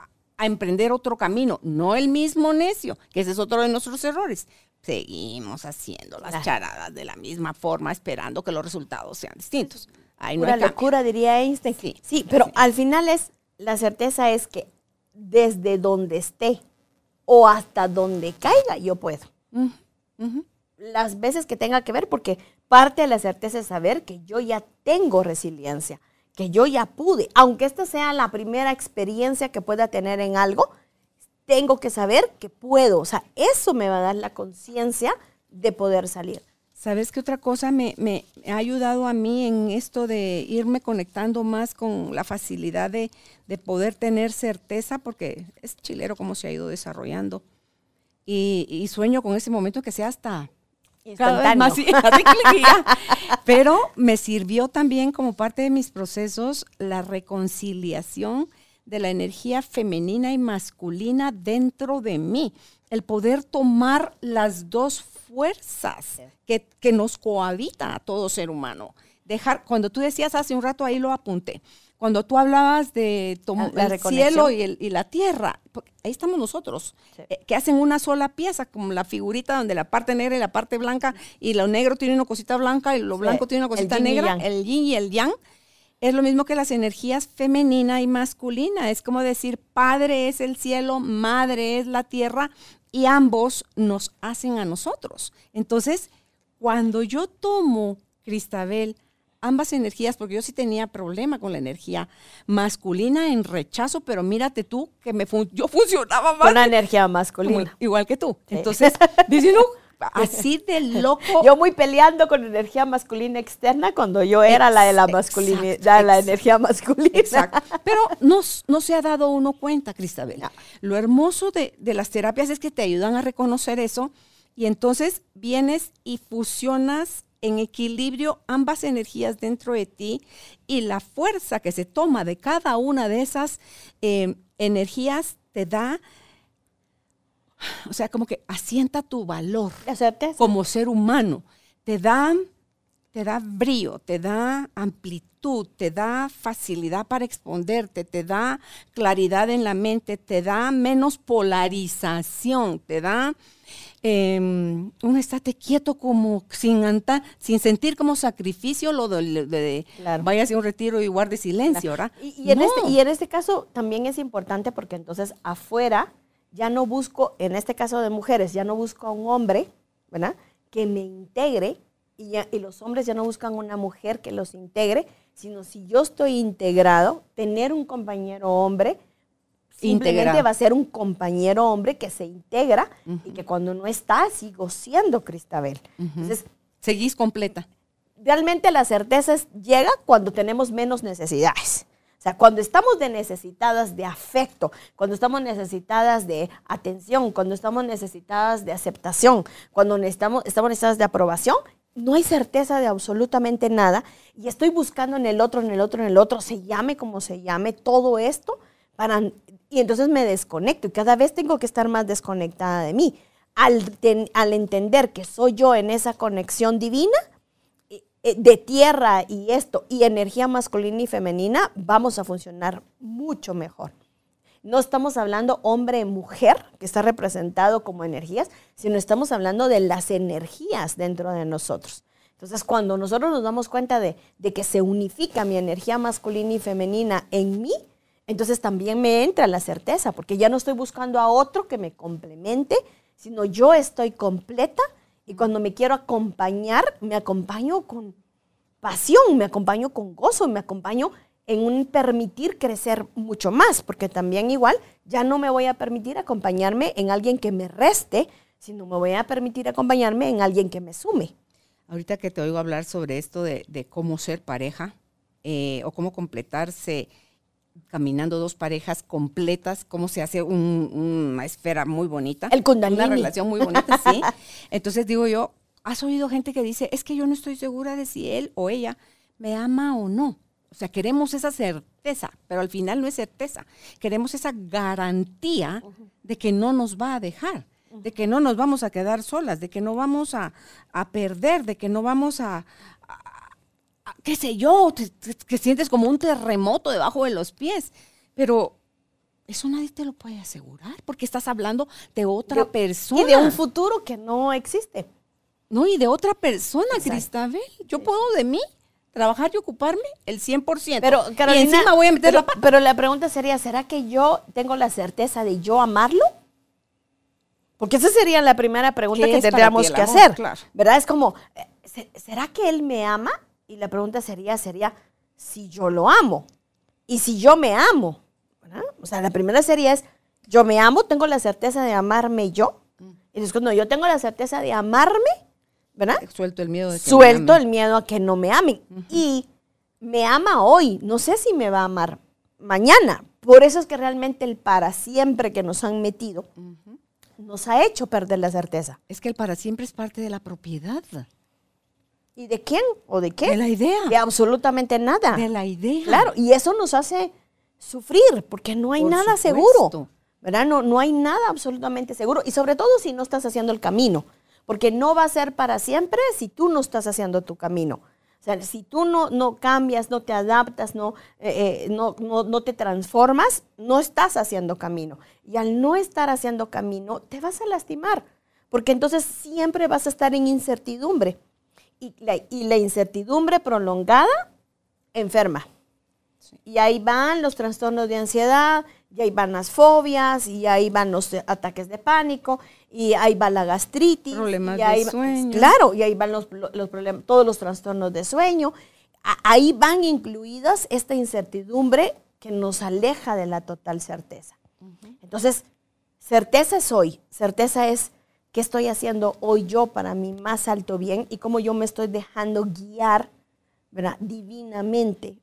emprender otro camino, no el mismo necio, que ese es otro de nuestros errores. Seguimos haciendo las charadas de la misma forma, esperando que los resultados sean distintos. Ahí no locura, diría Einstein. Sí, pero al final es, la certeza es que desde donde esté o hasta donde caiga, yo puedo. Las veces que tenga que ver, porque parte de la certeza es saber que yo ya tengo resiliencia que yo ya pude, aunque esta sea la primera experiencia que pueda tener en algo, tengo que saber que puedo. O sea, eso me va a dar la conciencia de poder salir. ¿Sabes qué otra cosa me, ha ayudado a mí en esto de irme conectando más con la facilidad de, de poder tener certeza? Porque es chilero cómo se ha ido desarrollando. Y, y, sueño con ese momento que sea hasta más, Pero me sirvió también como parte de mis procesos la reconciliación de la energía femenina y masculina dentro de mí. El poder tomar las dos fuerzas que, que nos cohabitan a todo ser humano. Dejar, cuando tú decías hace un rato, ahí lo apunté, cuando tú hablabas de el cielo y, la tierra, ahí estamos nosotros, eh, que hacen una sola pieza, como la figurita donde la parte negra y la parte blanca, y lo negro tiene una cosita blanca y lo blanco tiene una cosita negra, el yin y el yang. Es lo mismo que las energías femenina y masculina. Es como decir, padre es el cielo, madre es la tierra, y ambos nos hacen a nosotros. Entonces, cuando yo tomo, Cristabel, ambas energías, porque yo sí tenía problema con la energía masculina en rechazo, pero mírate tú que me yo funcionaba más. Con la energía masculina. igual que tú. Entonces, dice, no, así de loco. Yo muy peleando con energía masculina externa cuando yo era la de la masculinidad, la energía masculina. Exacto. Pero no, no se ha dado uno cuenta, Cristabel. Lo hermoso de, de las terapias es que te ayudan a reconocer eso y entonces vienes y fusionas en equilibrio ambas energías dentro de ti y la fuerza que se toma de cada una de esas eh, energías te da, o sea, como que asienta tu valor como ser humano, te da, te da brillo, te da amplitud, te da facilidad para exponerte, te da claridad en la mente, te da menos polarización, te da eh, un estate quieto como sin sin sentir como sacrificio lo de, vaya a un retiro y guarde silencio, ¿verdad? Y, en este, y en este caso también es importante porque entonces afuera ya no busco, en este caso de mujeres, ya no busco a un hombre, ¿verdad? Que me integre y, y los hombres ya no buscan una mujer que los integre, sino si yo estoy integrado, tener un compañero hombre Simplemente va a ser un compañero hombre que se integra y que cuando no está, sigo siendo Cristabel. Entonces, seguís completa. Realmente la certeza llega cuando tenemos menos necesidades. O sea, cuando estamos de necesitadas de afecto, cuando estamos necesitadas de atención, cuando estamos necesitadas de aceptación, cuando estamos, estamos necesitadas de aprobación, no hay certeza de absolutamente nada y estoy buscando en el otro, en el otro, en el otro, se llame como se llame, todo esto para y entonces me desconecto y cada vez tengo que estar más desconectada de mí. Al, al entender que soy yo en esa conexión divina, eh, de tierra y esto, y energía masculina y femenina, vamos a funcionar mucho mejor. No estamos hablando hombre-mujer, que está representado como energías, sino estamos hablando de las energías dentro de nosotros. Entonces, cuando nosotros nos damos cuenta de, que se unifica mi energía masculina y femenina en mí, entonces también me entra la certeza, porque ya no estoy buscando a otro que me complemente, sino yo estoy completa y cuando me quiero acompañar, me acompaño con pasión, me acompaño con gozo, me acompaño en un permitir crecer mucho más, porque también igual ya no me voy a permitir acompañarme en alguien que me reste, sino me voy a permitir acompañarme en alguien que me sume. Ahorita que te oigo hablar sobre esto de, cómo ser pareja eh, o cómo completarse caminando dos parejas completas, cómo se hace una esfera muy bonita. El kundalini. Una relación muy bonita, sí. Entonces digo yo, ¿has oído gente que dice, es que yo no estoy segura de si él o ella me ama o no? O sea, queremos esa certeza, pero al final no es certeza. Queremos esa garantía de que no nos va a dejar, de que no nos vamos a quedar solas, de que no vamos a, a perder, de que no vamos a, qué sé yo, que sientes como un terremoto debajo de los pies. Pero eso nadie te lo puede asegurar porque estás hablando de otra persona. Y de un futuro que no existe. No, y de otra persona, Cristabel. Yo puedo de mí trabajar y ocuparme el 100%. Pero, Carolina, y encima voy a meter la Pero la pregunta sería, ¿será que yo tengo la certeza de yo amarlo? Porque esa sería la primera pregunta que tendríamos que hacer. ¿Verdad? Es como, eh, ¿será que él me ama? Y la pregunta sería, sería, si yo lo amo y si yo me amo. O sea, la primera sería es, yo me amo, tengo la certeza de amarme yo. Mm. Y después, cuando yo tengo la certeza de amarme, ¿verdad? Suelto el miedo de que Suelto el miedo a que no me amen. Y me ama hoy, no sé si me va a amar mañana. Por eso es que realmente el para siempre que nos han metido nos ha hecho perder la certeza. Es que el para siempre es parte de la propiedad. ¿Y de quién o de qué? De la idea. De absolutamente nada. De la idea. Claro, y eso nos hace sufrir porque no hay nada seguro. ¿Verdad? No, no hay nada absolutamente seguro. Y sobre todo si no estás haciendo el camino. Porque no va a ser para siempre si tú no estás haciendo tu camino. O sea, si tú no, no cambias, no te adaptas, no, eh, eh, no, no, no, te transformas, no estás haciendo camino. Y al no estar haciendo camino, te vas a lastimar, porque entonces siempre vas a estar en incertidumbre y la, incertidumbre prolongada enferma. Y ahí van los trastornos de ansiedad, y ahí van las fobias, y ahí van los ataques de pánico, y ahí va la gastritis. Problemas de sueño. Claro, y ahí van los, problemas, todos los trastornos de sueño. ahí van incluidas esta incertidumbre que nos aleja de la total certeza. Entonces, certeza es hoy, certeza es qué estoy haciendo hoy yo para mi más alto bien y cómo yo me estoy dejando guiar ¿verdad? divinamente.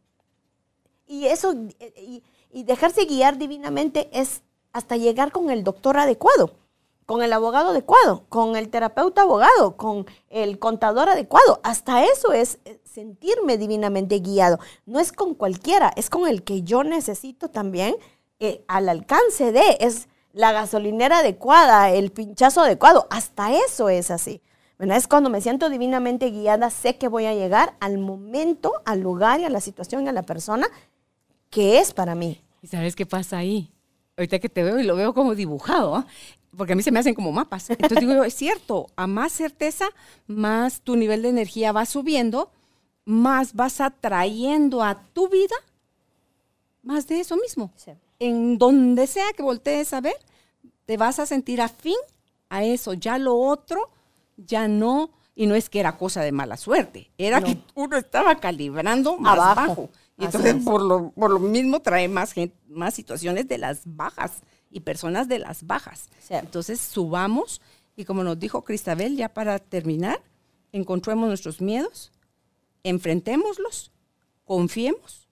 Y eso, y, dejarse guiar divinamente es hasta llegar con el doctor adecuado, con el abogado adecuado, con el terapeuta abogado, con el contador adecuado. Hasta eso es sentirme divinamente guiado. No es con cualquiera, es con el que yo necesito también eh, al alcance de, es la gasolinera adecuada, el pinchazo adecuado, hasta eso es así. Es cuando me siento divinamente guiada, sé que voy a llegar al momento, al lugar y a la situación y a la persona que es para mí. ¿Y sabes qué pasa ahí? Ahorita que te veo y lo veo como dibujado, ¿ah? Porque a mí se me hacen como mapas. Entonces digo, es cierto, a más certeza, más tu nivel de energía va subiendo, más vas atrayendo a tu vida más de eso mismo. Sí en donde sea que voltees a ver, te vas a sentir afín a eso. Ya lo otro, ya no, y no es que era cosa de mala suerte, era que uno estaba calibrando más bajo. Y entonces por lo, por lo, mismo trae más, gente, más situaciones de las bajas y personas de las bajas. Entonces subamos y como nos dijo Cristabel, ya para terminar, encontremos nuestros miedos, enfrentémoslos, confiemos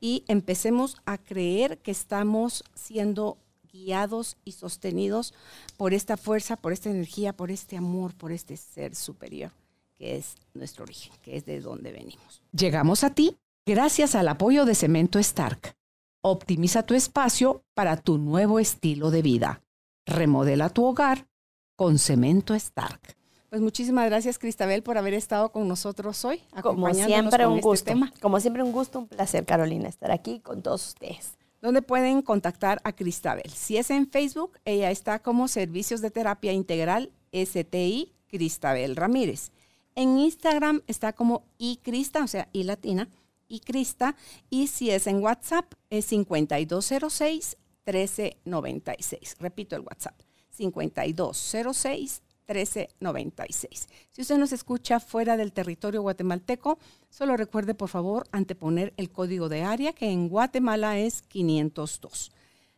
y empecemos a creer que estamos siendo guiados y sostenidos por esta fuerza, por esta energía, por este amor, por este ser superior, que es nuestro origen, que es de donde venimos. Llegamos a ti gracias al apoyo de Cemento Stark Optimiza tu espacio para tu nuevo estilo de vida. Remodela tu hogar con Cemento Stark. Pues muchísimas gracias, Cristabel, por haber estado con nosotros hoy. Como siempre, un este gusto. Como siempre, un gusto, un placer, Carolina, estar aquí con todos ustedes. ¿Dónde pueden contactar a Cristabel? Si es en Facebook, ella está como Servicios de Terapia Integral STI Cristabel Ramírez. En Instagram está como iCrista, o sea, i latina, iCrista. Y si es en WhatsApp, es 5206 1396. Repito el WhatsApp, 5206 1396. Si usted nos escucha fuera del territorio guatemalteco, solo recuerde por favor anteponer el código de área que en Guatemala es 502.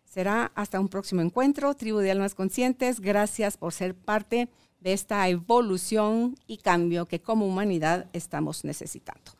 Será hasta un próximo encuentro, Tribu de Almas Conscientes. Gracias por ser parte de esta evolución y cambio que como humanidad estamos necesitando.